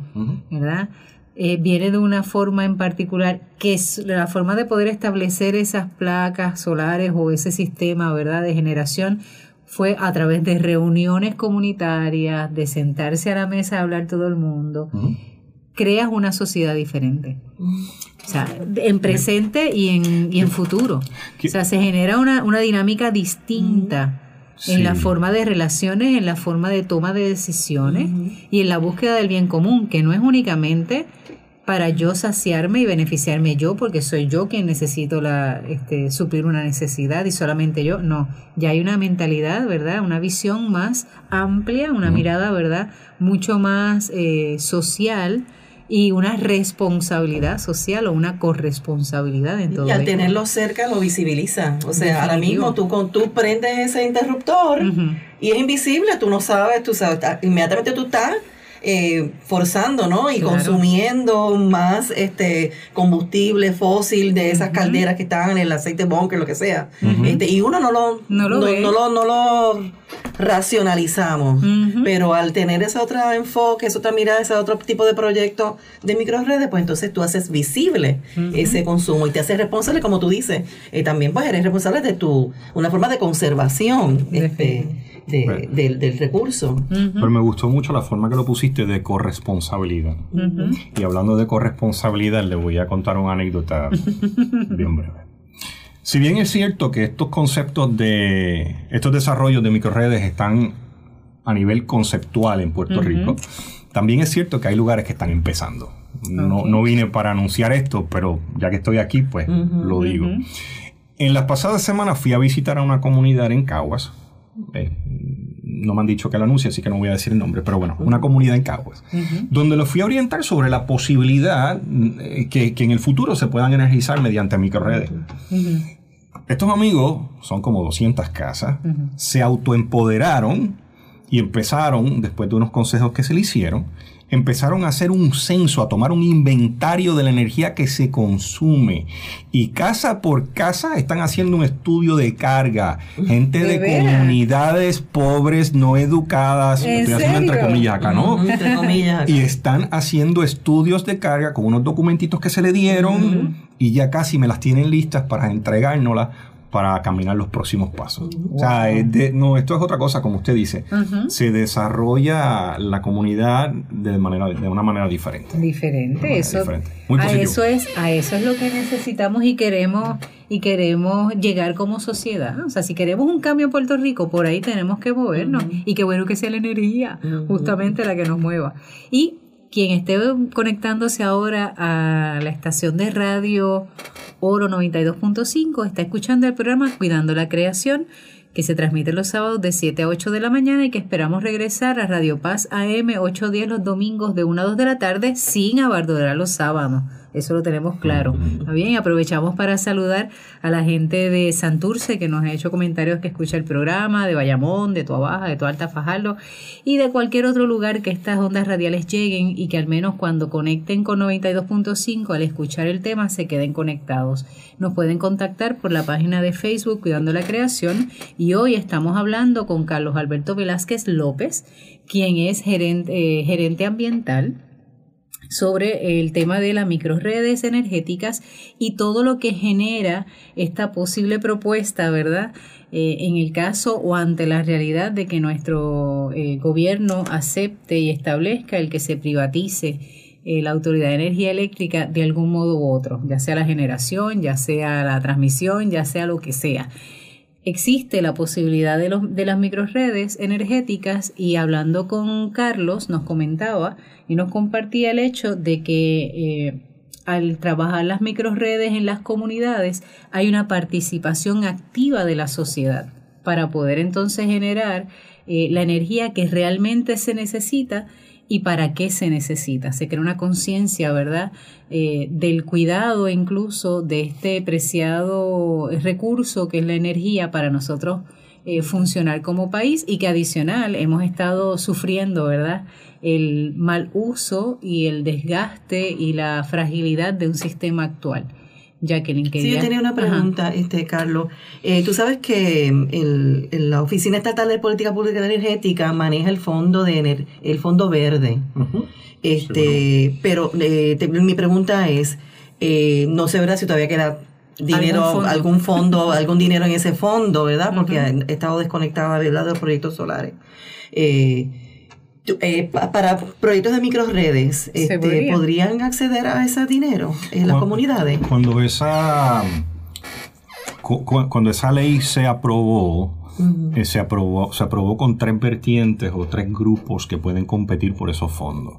¿verdad? Eh, viene de una forma en particular, que es la forma de poder establecer esas placas solares o ese sistema, ¿verdad?, de generación fue a través de reuniones comunitarias, de sentarse a la mesa a hablar todo el mundo. Creas una sociedad diferente. O sea, en presente y en, y en futuro. O sea, se genera una, una dinámica distinta en la forma de relaciones, en la forma de toma de decisiones y en la búsqueda del bien común, que no es únicamente para yo saciarme y beneficiarme yo, porque soy yo quien necesito la, este, suplir una necesidad y solamente yo. No, ya hay una mentalidad, ¿verdad? Una visión más amplia, una mirada, ¿verdad? Mucho más eh, social y una responsabilidad social o una corresponsabilidad en todo Y al tenerlo cerca lo visibiliza. O sea, ahora mismo tú, con, tú prendes ese interruptor y es invisible, tú no sabes, tú sabes, inmediatamente tú estás eh, forzando, ¿no? Y consumiendo más este combustible fósil de esas calderas que estaban en el aceite bunker, lo que sea. este, y uno no lo, no lo, no, no lo, racionalizamos. Pero al tener ese otro enfoque, esa otra mirada, ese otro tipo de proyecto de microredes, pues entonces tú haces visible ese consumo y te haces responsable, como tú dices. Eh, también pues eres responsable de tu, una forma de conservación. Este, del, recurso. Pero me gustó mucho la forma que lo pusiste de corresponsabilidad. Y hablando de corresponsabilidad, le voy a contar una anécdota bien breve. Si bien es cierto que estos conceptos de estos desarrollos de microredes están a nivel conceptual en Puerto Rico, también es cierto que hay lugares que están empezando. No, no, vine para anunciar esto, pero ya que estoy aquí, pues lo digo. En las pasadas semanas fui a visitar a una comunidad en Caguas, eh, no me han dicho que lo anuncie, así que no voy a decir el nombre, pero bueno, una comunidad en Caguas, donde lo fui a orientar sobre la posibilidad eh, que, en el futuro se puedan energizar mediante microredes. Estos amigos, son como 200 casas, se autoempoderaron y empezaron, después de unos consejos que se le hicieron, empezaron a hacer un censo, a tomar un inventario de la energía que se consume. Y casa por casa están haciendo un estudio de carga. Gente de, comunidades pobres, no educadas, estoy haciendo entre comillas acá, ¿no? Entre comillas. Y están haciendo estudios de carga con unos documentitos que se le dieron y ya casi me las tienen listas para entregárnoslas para caminar los próximos pasos. O sea, no, esto es otra cosa, como usted dice. Se desarrolla la comunidad de, manera, de una manera diferente. Diferente, eso. a eso es, a eso es lo que necesitamos y queremos y queremos llegar como sociedad. O sea, si queremos un cambio en Puerto Rico, por ahí tenemos que movernos. Y qué bueno que sea la energía, justamente la que nos mueva. Y quien esté conectándose ahora a la estación de radio Oro 92.5 está escuchando el programa Cuidando la Creación que se transmite los sábados de 7 a 8 de la mañana y que esperamos regresar a Radio Paz AM 810 los domingos de 1 a 2 de la tarde sin abardorar los sábados. Eso lo tenemos claro. ¿Está bien? Aprovechamos para saludar a la gente de Santurce que nos ha hecho comentarios que escucha el programa, de Bayamón, de Baja, de Alta Fajardo y de cualquier otro lugar que estas ondas radiales lleguen y que al menos cuando conecten con 92.5 al escuchar el tema se queden conectados. Nos pueden contactar por la página de Facebook Cuidando la Creación y hoy estamos hablando con Carlos Alberto Velázquez López, quien es gerente, eh, gerente ambiental sobre el tema de las microredes energéticas y todo lo que genera esta posible propuesta, ¿verdad? Eh, en el caso o ante la realidad de que nuestro eh, gobierno acepte y establezca el que se privatice eh, la Autoridad de Energía Eléctrica de algún modo u otro, ya sea la generación, ya sea la transmisión, ya sea lo que sea existe la posibilidad de, los, de las microredes energéticas y hablando con Carlos nos comentaba y nos compartía el hecho de que eh, al trabajar las microredes en las comunidades hay una participación activa de la sociedad para poder entonces generar eh, la energía que realmente se necesita y para qué se necesita. Se crea una conciencia, ¿verdad?, eh, del cuidado incluso de este preciado recurso que es la energía para nosotros eh, funcionar como país y que adicional hemos estado sufriendo, ¿verdad?, el mal uso y el desgaste y la fragilidad de un sistema actual. Jacqueline, quería... Sí, yo tenía una pregunta, este Carlos. Eh, tú sabes que el, la Oficina Estatal de Política Pública Energética maneja el fondo de el fondo verde. Este, pero eh, mi pregunta es, eh, no sé verdad si todavía queda dinero, algún fondo, algún, dinero en ese fondo, ¿verdad? Porque he estado desconectada de los proyectos solares. Eh, eh, para proyectos de microredes, este, ¿podrían acceder a ese dinero en las comunidades? Cuando esa, cuando esa ley se aprobó, eh, se, aprobó, se aprobó con tres vertientes o tres grupos que pueden competir por esos fondos.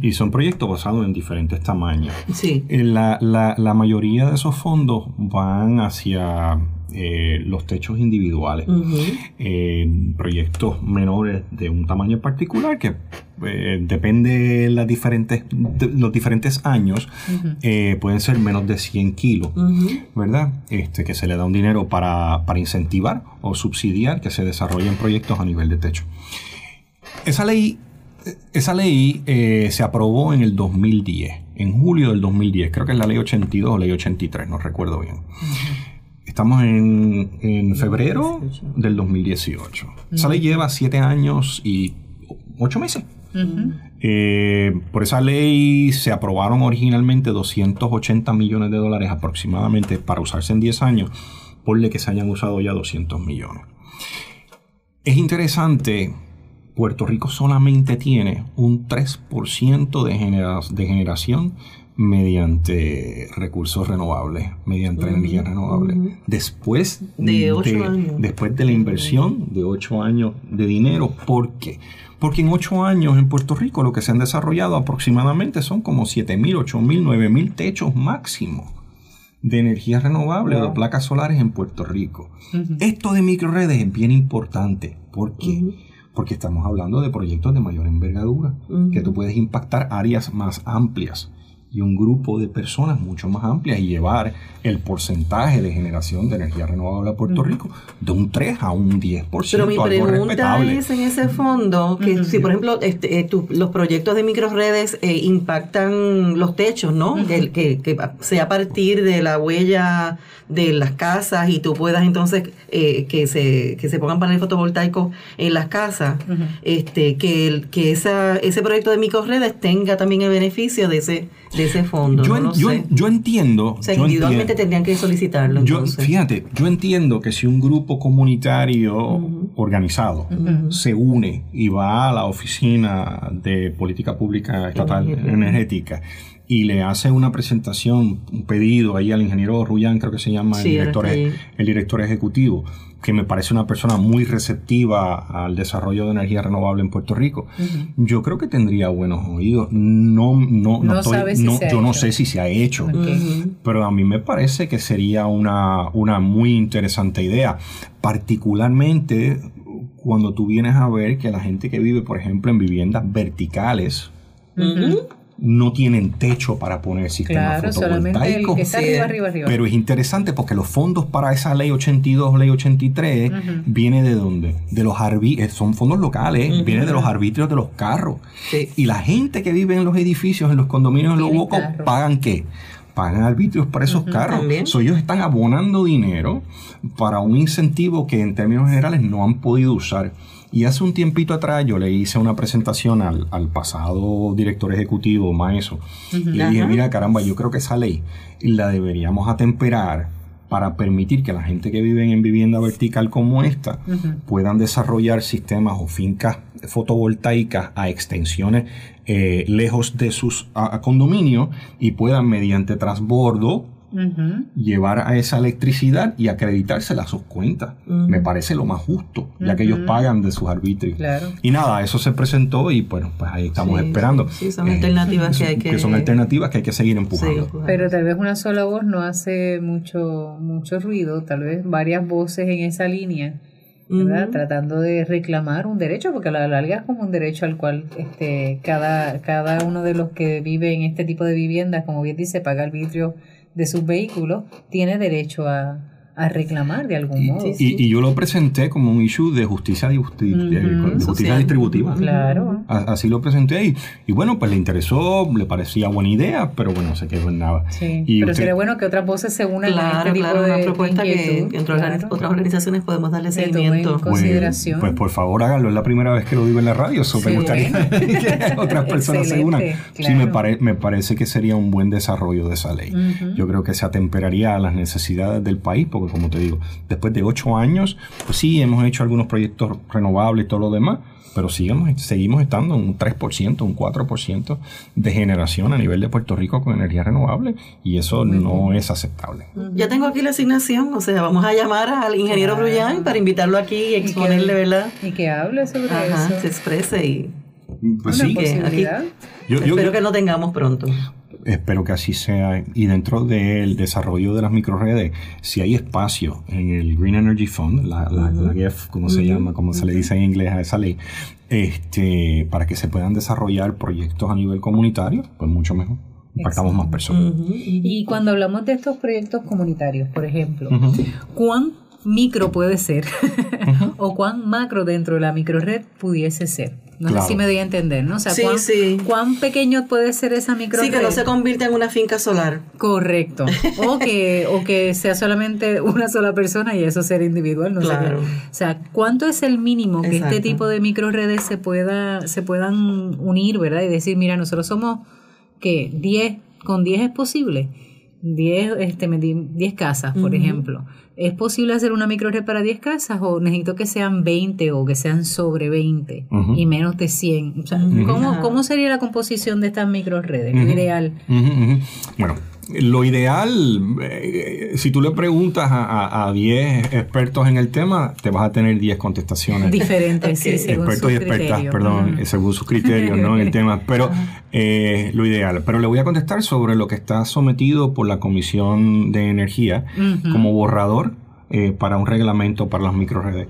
Y son proyectos basados en diferentes tamaños. Sí. Eh, la, la, la mayoría de esos fondos van hacia eh, los techos individuales, proyectos menores de un tamaño particular que eh, depende las diferentes, los diferentes años, pueden ser menos de 100 kilos, ¿verdad? Este, que se le da un dinero para, para incentivar o subsidiar que se desarrollen proyectos a nivel de techo. Esa ley esa ley se aprobó en el 2010, en julio del 2010, creo que es la ley 82 o ley 83, no recuerdo bien. Estamos en, febrero del 2018. Esa ley lleva siete años y ocho meses. Eh, por esa ley se aprobaron originalmente 280 millones de dólares aproximadamente para usarse en 10 años, por que se hayan usado ya 200 millones. Es interesante, Puerto Rico solamente tiene un 3% de, de generación mediante recursos renovables, mediante energía renovable. Después de, ocho años. después de la inversión de ocho años de dinero, ¿por qué? Porque en ocho años en Puerto Rico lo que se han desarrollado aproximadamente son como 7.000, 8.000, 9.000 techos máximo de energía renovable, de placas solares en Puerto Rico. Esto de microredes es bien importante. ¿Por qué? Porque estamos hablando de proyectos de mayor envergadura, que tú puedes impactar áreas más amplias y un grupo de personas mucho más amplias y llevar el porcentaje de generación de energía renovable a Puerto Rico de un 3 a un 10%. Pero mi pregunta es en ese fondo, que si por ejemplo este, eh, los proyectos de microredes eh, impactan los techos, ¿no? que, que, sea a partir de la huella de las casas y tú puedas entonces eh, que, se, que se pongan paneles fotovoltaicos en las casas, este que, el, que esa, ese proyecto de microredes tenga también el beneficio de ese de ese fondo. Yo, yo, entiendo. O sea, individualmente tendrían que solicitarlo. Fíjate, yo entiendo que si un grupo comunitario organizado se une y va a la oficina de política pública estatal energética y le hace una presentación, un pedido ahí al ingeniero Rullán, creo que se llama el, director, el director ejecutivo, que me parece una persona muy receptiva al desarrollo de energía renovable en Puerto Rico. Yo creo que tendría buenos oídos. No, no, no, yo no sé si se ha hecho, pero a mí me parece que sería una, una muy interesante idea, particularmente cuando tú vienes a ver que la gente que vive, por ejemplo, en viviendas verticales, no tienen techo para poner sistemas claro, fotovoltaicos. Que está arriba, arriba, arriba. Pero es interesante porque los fondos para esa ley 82, ley 83, viene de dónde? De los arbitrios, son fondos locales, viene de los arbitrios de los carros. Y la gente que vive en los edificios, en los condominios, en los bocos, pagan qué? pagan arbitrios para esos carros. So, ellos están abonando dinero para un incentivo que en términos generales no han podido usar. Y hace un tiempito atrás yo le hice una presentación al, al pasado director ejecutivo, Maeso, y le dije, mira, caramba, yo creo que esa ley la deberíamos atemperar para permitir que la gente que vive en vivienda vertical como esta puedan desarrollar sistemas o fincas fotovoltaicas a extensiones eh, lejos de sus condominios y puedan mediante transbordo llevar a esa electricidad y acreditársela a sus cuentas. Me parece lo más justo, ya que ellos pagan de sus arbitrios. Y nada, eso se presentó y bueno, pues ahí estamos esperando. Sí, son alternativas que hay que, son alternativas que hay que seguir empujando. Pero tal vez una sola voz no hace mucho, mucho ruido, tal vez varias voces en esa línea. ¿verdad? Tratando de reclamar un derecho, porque a la larga es como un derecho al cual este, cada, cada uno de los que vive en este tipo de viviendas, como bien dice, paga el vidrio de sus vehículos tiene derecho a, a reclamar de algún modo. Y, yo lo presenté como un issue de justicia, de justicia, distributiva. Claro. así lo presenté y, y, bueno, pues le interesó, le parecía buena idea, pero bueno, se quedó en nada. Sí, pero sería bueno que otras voces se unan a este tipo de una propuesta que entre otras organizaciones podemos darle seguimiento. En consideración. Pues, por favor háganlo, es la primera vez que lo digo en la radio, eso me gustaría que otras personas se unan. Sí, me, me parece que sería un buen desarrollo de esa ley. Yo creo que se atemperaría a las necesidades del país, porque como te digo, después de ocho años, pues sí, hemos hecho algunos proyectos renovables y todo lo demás, pero sigamos, seguimos estando en un 3%, un 4% de generación a nivel de Puerto Rico con energía renovable y eso no es aceptable. Ya tengo aquí la asignación, o sea, vamos a llamar al ingeniero claro. para invitarlo aquí y exponerle, ¿verdad? Y que hable sobre eso. se exprese y... Pues sí, espero que no tengamos pronto espero que así sea. Y dentro del desarrollo de las microredes, si hay espacio en el Green Energy Fund, la, GEF, como se llama, como se le dice en inglés a esa ley, este, para que se puedan desarrollar proyectos a nivel comunitario, pues mucho mejor. Impactamos más personas. Y cuando hablamos de estos proyectos comunitarios, por ejemplo, ¿cuán micro puede ser o cuán macro dentro de la microred pudiese ser? No sé si me doy a entender, ¿no? O sea, ¿cuán, pequeño puede ser esa micro? Sí, que no se convierta en una finca solar. Correcto. O que, o que sea solamente una sola persona y eso ser individual, no claro. O sea, ¿cuánto es el mínimo que este tipo de microredes se pueda, se puedan unir, ¿verdad? Y decir, mira, nosotros somos que 10, con 10 es posible. 10, este, 10 casas, por ejemplo. ¿Es posible hacer una microred para 10 casas o necesito que sean 20 o que sean sobre 20 y menos de 100? O sea, ¿cómo, ¿cómo, sería la composición de estas microredes? Lo ideal. Bueno, lo ideal, eh, si tú le preguntas a, 10 expertos en el tema, te vas a tener 10 contestaciones. Diferentes, sí, Expertos y expertas, perdón, según sus criterios ¿no? en el tema. Pero eh, lo ideal. Pero le voy a contestar sobre lo que está sometido por la Comisión de Energía como borrador. Eh, para un reglamento para las microredes.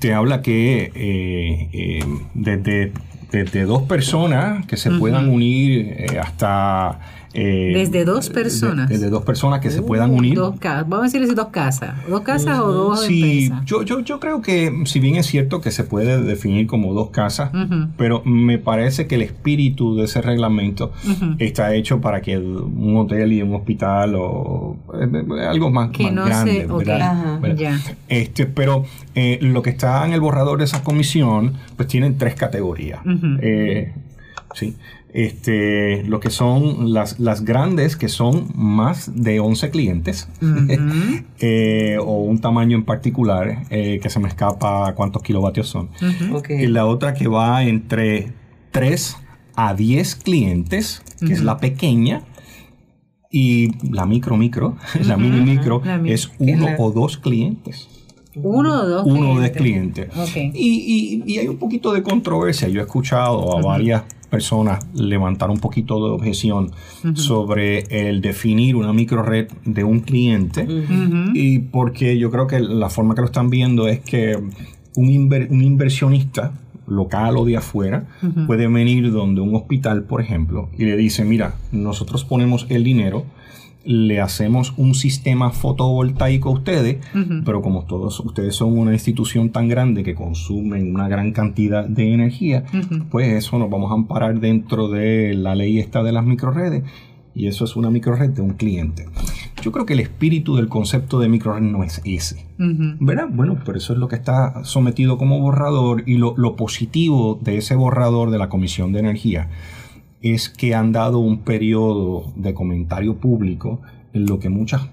Te habla que desde, desde, dos personas que se puedan unir hasta eh, desde dos personas. desde dos personas que se puedan unir. Dos Vamos a decir dos casas. ¿Dos casas o dos sí, Yo, yo, yo creo que, si bien es cierto que se puede definir como dos casas, pero me parece que el espíritu de ese reglamento está hecho para que un hotel y un hospital o eh, algo más, grande, Este, pero eh, lo que está en el borrador de esa comisión, pues tienen tres categorías. sí este, lo que son las, las grandes, que son más de 11 clientes, eh, o un tamaño en particular, eh, que se me escapa cuántos kilovatios son. Y la otra que va entre 3 a 10 clientes, que es la pequeña, y la micro micro, la mini micro, es uno o dos clientes. Uno o dos Uno de clientes. Y, y, hay un poquito de controversia. Yo he escuchado a varias personas levantar un poquito de objeción sobre el definir una micro red de un cliente y porque yo creo que la forma que lo están viendo es que un, un inversionista local o de afuera puede venir donde un hospital, por ejemplo, y le dice, mira, nosotros ponemos el dinero, le hacemos un sistema fotovoltaico a ustedes, pero como todos ustedes son una institución tan grande que consumen una gran cantidad de energía, pues eso nos vamos a amparar dentro de la ley esta de las microredes y eso es una microred de un cliente. yo creo que el espíritu del concepto de microred no es ese. ¿Verdad? Bueno, por eso es lo que está sometido como borrador y lo, lo positivo de ese borrador de la Comisión de Energía es que han dado un periodo de comentario público en lo que muchas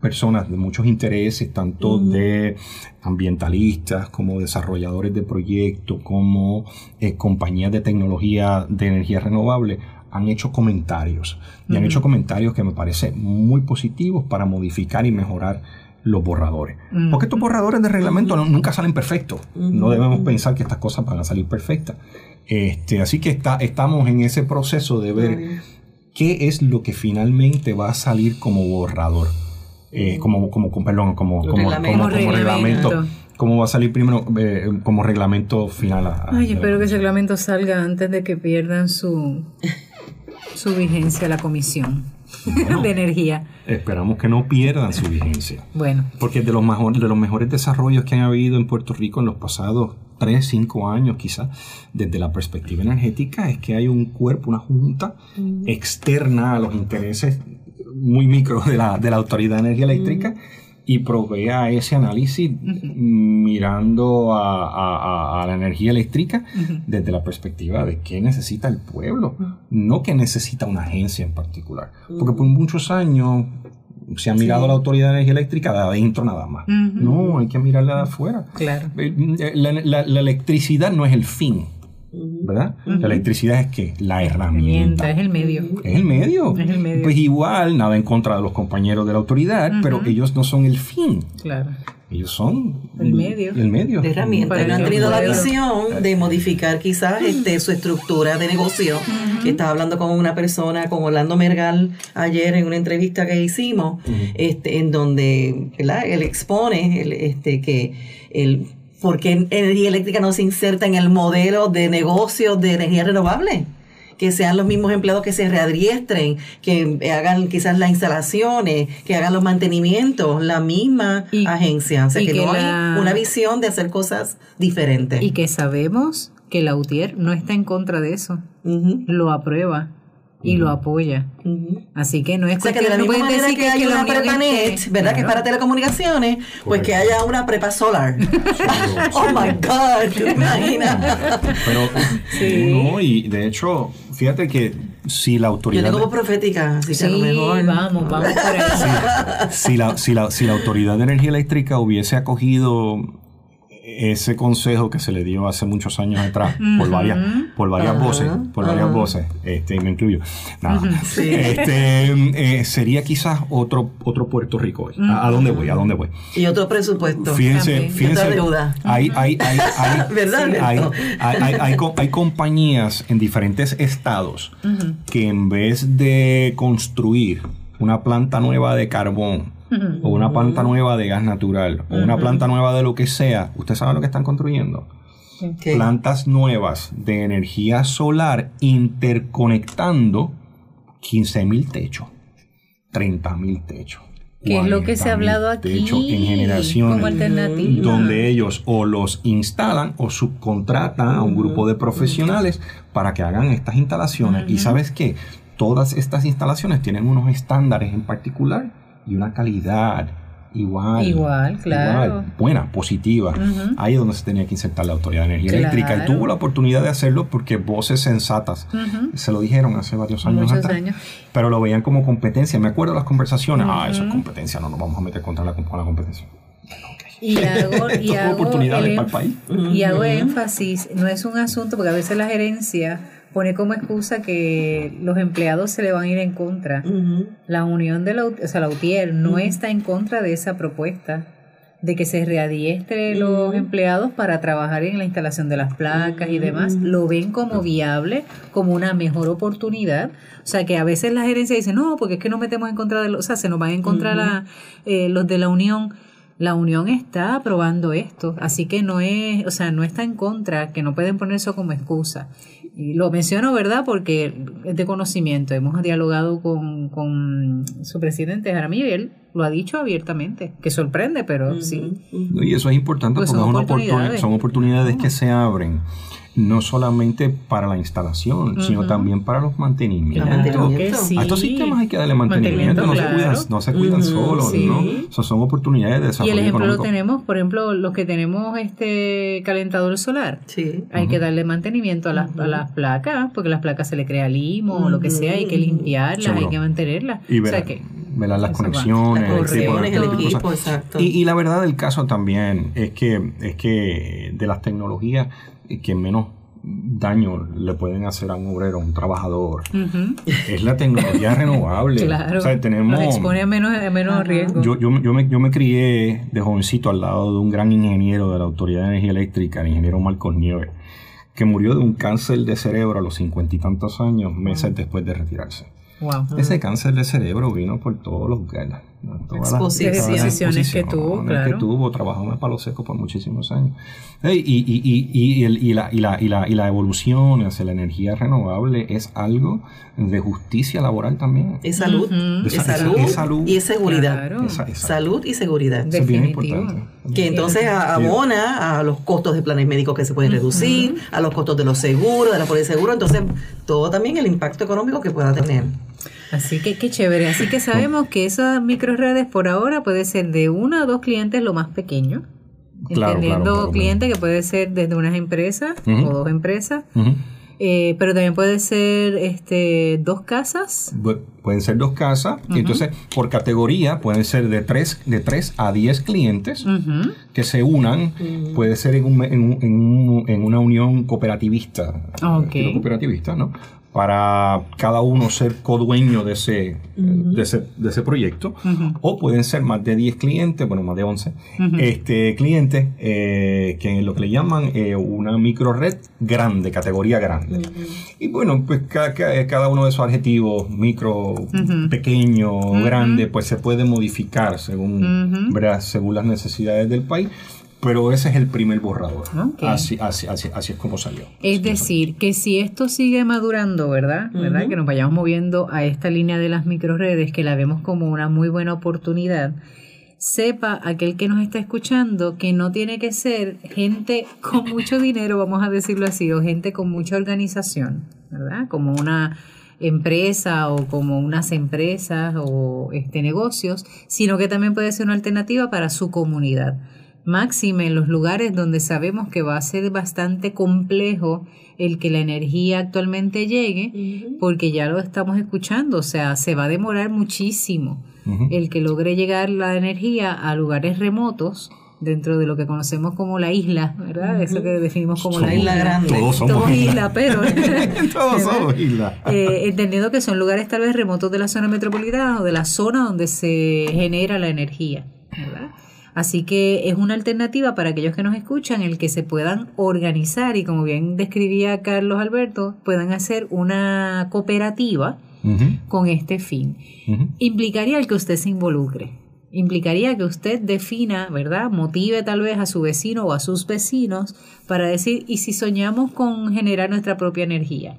personas de muchos intereses, tanto de ambientalistas como desarrolladores de proyectos, como eh, compañías de tecnología de energía renovable, han hecho comentarios. Y han hecho comentarios que me parecen muy positivos para modificar y mejorar los borradores. Porque estos borradores de reglamento nunca salen perfectos. No debemos pensar que estas cosas van a salir perfectas. Este, así que está, estamos en ese proceso de ver qué es lo que finalmente va a salir como borrador. Eh, como, como, perdón, como, como, reglamento. ¿Cómo va a salir primero eh, como reglamento final? Ay, espero que ese reglamento salga antes de que pierdan su, su vigencia la comisión de energía. Esperamos que no pierdan su vigencia. Bueno. Porque de los, mejor, de los mejores desarrollos que han habido en Puerto Rico en los pasados 3, 5 años quizás, desde la perspectiva energética, es que hay un cuerpo, una junta externa a los intereses muy micro de la, de la Autoridad de Energía Eléctrica y provea ese análisis mirando a, la energía eléctrica desde la perspectiva de qué necesita el pueblo, no qué necesita una agencia en particular. Porque por muchos años se ha mirado la Autoridad de Energía Eléctrica de adentro nada más. No, hay que mirarla de afuera. Claro. Eh, la electricidad no es el fin. ¿Verdad? La electricidad es que la herramienta. Es el medio. Es el medio. Es el medio. Pues igual, nada en contra de los compañeros de la autoridad, pero ellos no son el fin. Claro. Ellos son el medio. El medio. De herramienta. no han tenido la visión de modificar quizás este, su estructura de negocio. Que estaba hablando con una persona, con Orlando Mergal, ayer en una entrevista que hicimos, este, en donde él expone el, este, que el ¿por qué energía eléctrica no se inserta en el modelo de negocio de energía renovable? que sean los mismos empleados que se readriestren, que hagan quizás las instalaciones, que hagan los mantenimientos, la misma agencia. O sea, que, no hay una visión de hacer cosas diferentes. Y que sabemos que la UTIER no está en contra de eso, lo aprueba y lo apoya. Así que no es o sea, que de la misma manera que, hay una prepa net, ¿verdad? Que es para telecomunicaciones, pues que haya una prepa solar. oh my God, ¿te imaginas? Pero, no, y de hecho, fíjate que si la autoridad. Yo tengo profética, así que a lo mejor. Vamos, vamos por ahí. si, la, si, la, si la Autoridad de Energía Eléctrica hubiese acogido ese consejo que se le dio hace muchos años atrás por varias por varias voces por varias voces este me incluyo. Nada. Este eh, sería quizás otro otro Puerto Rico ¿A, dónde voy a dónde voy y otro presupuesto fíjense fíjense hay hay hay hay, hay, hay, compañías en diferentes estados que en vez de construir una planta nueva de carbón o una planta nueva de gas natural, o una planta nueva de lo que sea, ¿usted sabe lo que están construyendo? Plantas nuevas de energía solar interconectando 15.000 techos, 30.000 techos. Que es lo que se ha hablado aquí en generación como alternativa. Donde ellos o los instalan o subcontratan a un grupo de profesionales para que hagan estas instalaciones. Y sabes qué, todas estas instalaciones tienen unos estándares en particular y una calidad igual. Igual, claro. buena, positiva. Ahí es donde se tenía que insertar la Autoridad de Energía Eléctrica. Y tuvo la oportunidad de hacerlo porque voces sensatas se lo dijeron hace varios años atrás. Pero lo veían como competencia. Me acuerdo de las conversaciones. Ah, eso es competencia, no nos vamos a meter contra la, con la competencia. Y hago, y hago, oportunidades para el país. Y hago énfasis, no es un asunto, porque a veces la gerencia pone como excusa que los empleados se le van a ir en contra. La unión de la, o sea, la UTIER no está en contra de esa propuesta de que se readiestre los empleados para trabajar en la instalación de las placas y demás, lo ven como viable, como una mejor oportunidad. O sea, que a veces la gerencia dice, no, porque es que no metemos en contra de los, o sea, se nos van a encontrar eh, los de la unión. La Unión está aprobando esto, así que no es, o sea, no está en contra, que no pueden poner eso como excusa. Y lo menciono, ¿verdad? Porque es de conocimiento. Hemos dialogado con, con su presidente Jaramillo y él lo ha dicho abiertamente, que sorprende, pero sí. Y eso es importante pues porque son, oportunidades. son oportunidades que se abren no solamente para la instalación, sino también para los mantenimientos. Mantenimiento. Sí. A estos sistemas hay que darle mantenimiento, Mantenimiento, no, claro. se cuidan, no se cuidan solos, sí. ¿no? O sea, son oportunidades de Y desarrollo el ejemplo lo tenemos, por ejemplo, los que tenemos este calentador solar. Sí. Hay que darle mantenimiento a las, a las placas, porque las placas se le crea limo o lo que sea, hay que limpiarlas, Seguro. hay que mantenerlas. Y o ver, sea que velar las conexiones, Las el conexiones, tipo equipo, exacto. Y, y la verdad del caso también es que, es que de las tecnologías que menos daño le pueden hacer a un obrero, a un trabajador, es la tecnología renovable. Claro. O sea, tenemos... Nos expone a menos, a menos riesgo. Yo, yo, me- yo, me, yo me crié de jovencito al lado de un gran ingeniero de la Autoridad de Energía Eléctrica, el ingeniero Marcos Nieves, que murió de un cáncer de cerebro a los cincuenta y tantos años, meses después de retirarse. Wow. Ese cáncer de cerebro vino por todos los las- Exposiciones. todas las Exposiciones que tuvo, claro. que tuvo, trabajó en el palo seco por muchísimos años. Ey, Y, y, y, y, el- y la, y, la, y, la, y la evolución hacia la energía renovable es algo de justicia laboral también. Es salud, Ujú. es Esa- salud, es salud. y es seguridad. Claro. Esa- esa- Salud y seguridad. Eso es bien importante. Que entonces a- abona a los costos de planes médicos que se pueden reducir, a los costos de los seguros, de la póliza de seguro, entonces todo también el impacto económico que pueda tener. Así que qué chévere. Así que sabemos que esas microredes por ahora puede ser de uno a dos clientes lo más pequeño. Claro, Entendiendo claro, claro, cliente que puede ser desde unas empresas o dos empresas. Eh, pero también puede ser este dos casas. Bu- Pueden ser dos casas, y entonces por categoría pueden ser de 3 de tres a 10 clientes que se unan, puede ser en, un- en, un- en un- en una unión cooperativista, Ok. estilo cooperativista, ¿no? Para cada uno ser codueño de ese, de ese, de ese proyecto, o pueden ser más de 10 clientes, bueno, más de 11 este, clientes, eh, que en lo que le llaman eh, una micro red grande, categoría grande. Y bueno, pues ca- ca- cada uno de esos adjetivos, micro, pequeño, grande, pues se puede modificar según, según las necesidades del país. Pero ese es el primer borrador. Ok. Así, así, así, así es como salió. Es decir, que si esto sigue madurando, ¿verdad? ¿verdad? Que nos vayamos moviendo a esta línea de las microredes, que la vemos como una muy buena oportunidad, sepa aquel que nos está escuchando que no tiene que ser gente con mucho dinero, vamos a decirlo así, o gente con mucha organización, ¿verdad? Como una empresa o como unas empresas o este negocios, sino que también puede ser una alternativa para su comunidad. Máxime en los lugares donde sabemos que va a ser bastante complejo el que la energía actualmente llegue, porque ya lo estamos escuchando, o sea, se va a demorar muchísimo el que logre llegar la energía a lugares remotos dentro de lo que conocemos como la isla, ¿verdad? Eso que definimos como la isla grande. Todos somos isla, pero Todos somos islas. eh, entendiendo que son lugares tal vez remotos de la zona metropolitana o de la zona donde se genera la energía, ¿verdad? Así que es una alternativa para aquellos que nos escuchan, el que se puedan organizar y como bien describía Carlos Alberto, puedan hacer una cooperativa con este fin. Implicaría el que usted se involucre. Implicaría que usted defina, ¿verdad? Motive tal vez a su vecino o a sus vecinos para decir, ¿y si soñamos con generar nuestra propia energía?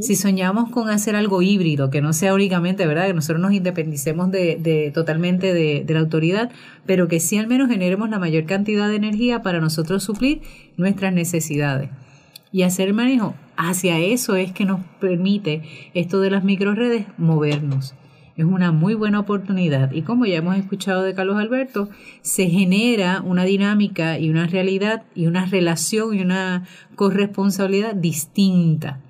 Si soñamos con hacer algo híbrido, que no sea únicamente, ¿verdad? Que nosotros nos independicemos de, de totalmente de, de la autoridad, pero que sí al menos generemos la mayor cantidad de energía para nosotros suplir nuestras necesidades. Y hacer el manejo hacia eso es que nos permite esto de las microredes movernos. Es una muy buena oportunidad y como ya hemos escuchado de Carlos Alberto, se genera una dinámica y una realidad y una relación y una corresponsabilidad distinta.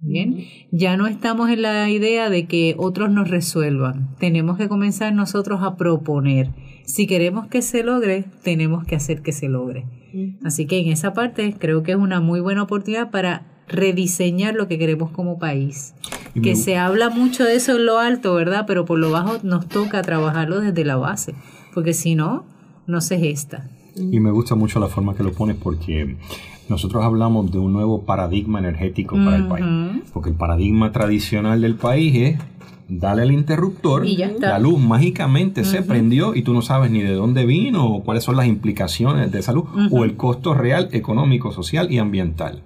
Bien, ya no estamos en la idea de que otros nos resuelvan. Tenemos que comenzar nosotros a proponer. Si queremos que se logre, tenemos que hacer que se logre. Así que en esa parte creo que es una muy buena oportunidad para rediseñar lo que queremos como país. Y Que me- se habla mucho de eso en lo alto, ¿verdad? Pero por lo bajo nos toca trabajarlo desde la base, porque si no, no se gesta. Y me gusta mucho la forma que lo pones porque nosotros hablamos de un nuevo paradigma energético para el país. Porque el paradigma tradicional del país es dale al interruptor, Y ya está. la luz mágicamente se prendió y tú no sabes ni de dónde vino o cuáles son las implicaciones de esa luz o el costo real económico, social y ambiental.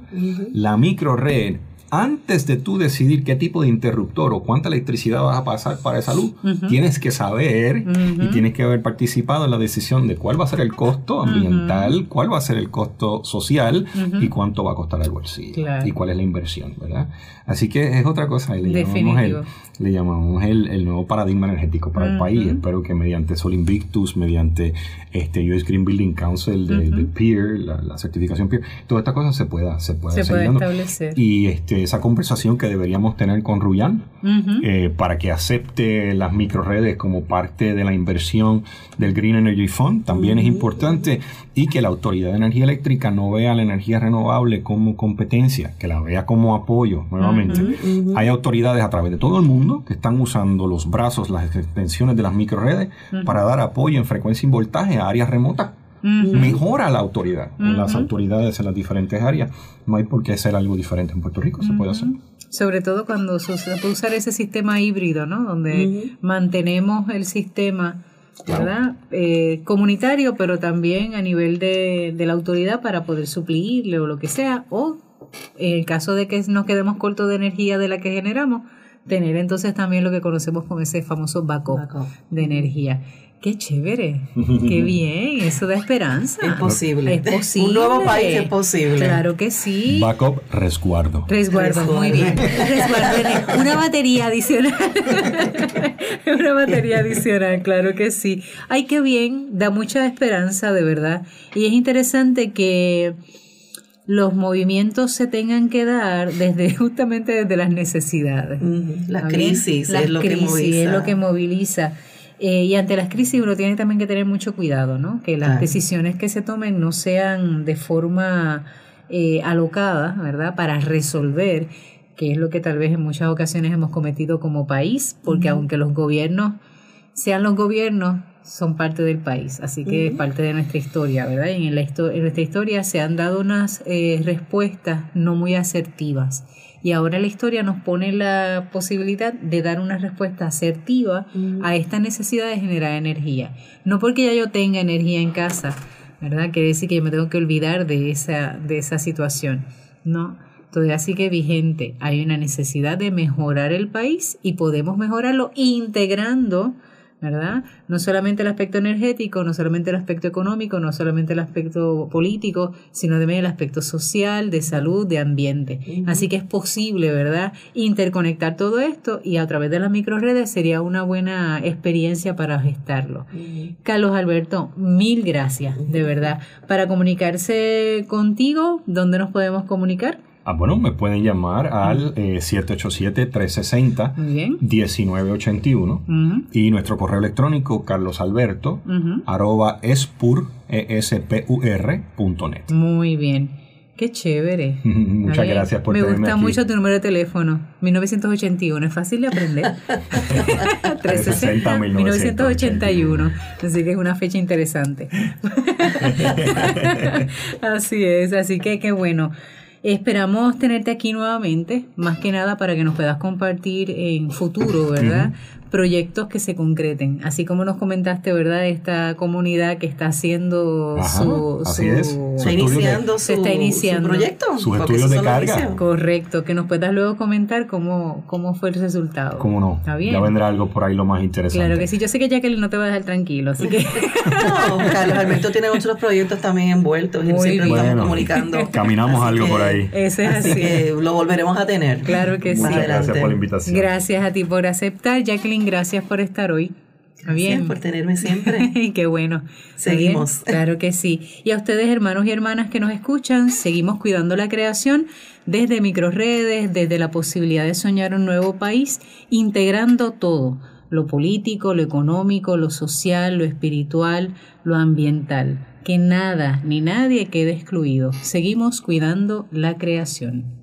La microred antes de tú decidir qué tipo de interruptor o cuánta electricidad vas a pasar para esa luz, tienes que saber y tienes que haber participado en la decisión de cuál va a ser el costo ambiental, cuál va a ser el costo social y cuánto va a costar el bolsillo y cuál es la inversión, ¿verdad? Así que es otra cosa, le llamamos, el, le llamamos el, nuevo paradigma energético para el país. Espero que mediante Sol Invictus, mediante este US Green Building Council de, PEER, la, certificación PEER, toda esta cosa se pueda, se pueda se puede establecer. Y este, esa conversación que deberíamos tener con Ruyan eh, para que acepte las microredes como parte de la inversión del Green Energy Fund también es importante y que la Autoridad de Energía Eléctrica no vea la energía renovable como competencia, que la vea como apoyo. Nuevamente, hay autoridades a través de todo el mundo que están usando los brazos, las extensiones de las microredes para dar apoyo en frecuencia y voltaje a áreas remotas. Mejora la autoridad, las autoridades en las diferentes áreas. No hay por qué hacer algo diferente en Puerto Rico, se puede hacer. Sobre todo cuando se puede usar ese sistema híbrido, ¿no? Donde mantenemos el sistema ¿verdad? Eh, comunitario, pero también a nivel de, de, la autoridad para poder suplirle o lo que sea, o en el caso de que nos quedemos cortos de energía de la que generamos, tener entonces también lo que conocemos como ese famoso backup, de energía. Qué chévere, qué bien, eso da esperanza. Es posible. Es posible. Un nuevo país es posible. Claro que sí. Backup, resguardo. Resguardo, muy bien. Resguardo, una batería adicional. una batería adicional, claro que sí. Ay, qué bien, da mucha esperanza, de verdad. Y es interesante que los movimientos se tengan que dar desde justamente desde las necesidades. La crisis, es, lo que moviliza. es lo que moviliza. Eh, y ante las crisis uno tiene también que tener mucho cuidado, ¿no? Que las decisiones que se tomen no sean de forma eh, alocada, ¿verdad? Para resolver, que es lo que tal vez en muchas ocasiones hemos cometido como país, porque aunque los gobiernos sean los gobiernos, son parte del país, así que es parte de nuestra historia, ¿verdad? Y en, la en nuestra historia se han dado unas eh, respuestas no muy asertivas y ahora la historia nos pone la posibilidad de dar una respuesta asertiva a esta necesidad de generar energía. No porque ya yo tenga energía en casa, ¿verdad? Quiere decir que yo me tengo que olvidar de esa, de esa situación, ¿no? Todavía sigue vigente. Hay una necesidad de mejorar el país y podemos mejorarlo integrando ¿verdad? No solamente el aspecto energético, no solamente el aspecto económico, no solamente el aspecto político, sino también el aspecto social, de salud, de ambiente. Así que es posible, ¿verdad? Interconectar todo esto y a través de las microredes sería una buena experiencia para gestarlo. Carlos Alberto, mil gracias, de verdad. Para comunicarse contigo, ¿dónde nos podemos comunicar? Ah, bueno, me pueden llamar al 787-360-1981 eh, y nuestro correo electrónico carlosalberto arroba espur, e Muy bien. Qué chévere. Muchas gracias por Me gusta mucho tu número de teléfono. 1981. Es fácil de aprender. 360 1981. Así que es una fecha interesante. así es. Así que qué bueno. Esperamos tenerte aquí nuevamente, más que nada para que nos puedas compartir en futuro, ¿verdad? Proyectos que se concreten, así como nos comentaste, ¿verdad? Esta comunidad que está haciendo su, su, está iniciando su, se está iniciando proyecto, sus estudios de carga. Correcto, que nos puedas luego comentar cómo, cómo fue el resultado. ¿Cómo no? ¿Está bien? Ya vendrá algo por ahí lo más interesante. Claro que sí, yo sé que Jacqueline no te va a dejar tranquilo, así que... no, Carlos Alberto tiene otros proyectos también envueltos y siempre estamos comunicando. Caminamos algo por ahí. Ese es así. que lo volveremos a tener. Claro que sí. gracias por la invitación. Gracias a ti por aceptar, Jacqueline gracias por estar hoy. Bien. por tenerme siempre. Qué bueno. Seguimos. Claro que sí. Y a ustedes, hermanos y hermanas que nos escuchan, seguimos cuidando la creación desde microredes, desde la posibilidad de soñar un nuevo país, integrando todo, lo político, lo económico, lo social, lo espiritual, lo ambiental. Que nada ni nadie quede excluido. Seguimos cuidando la creación.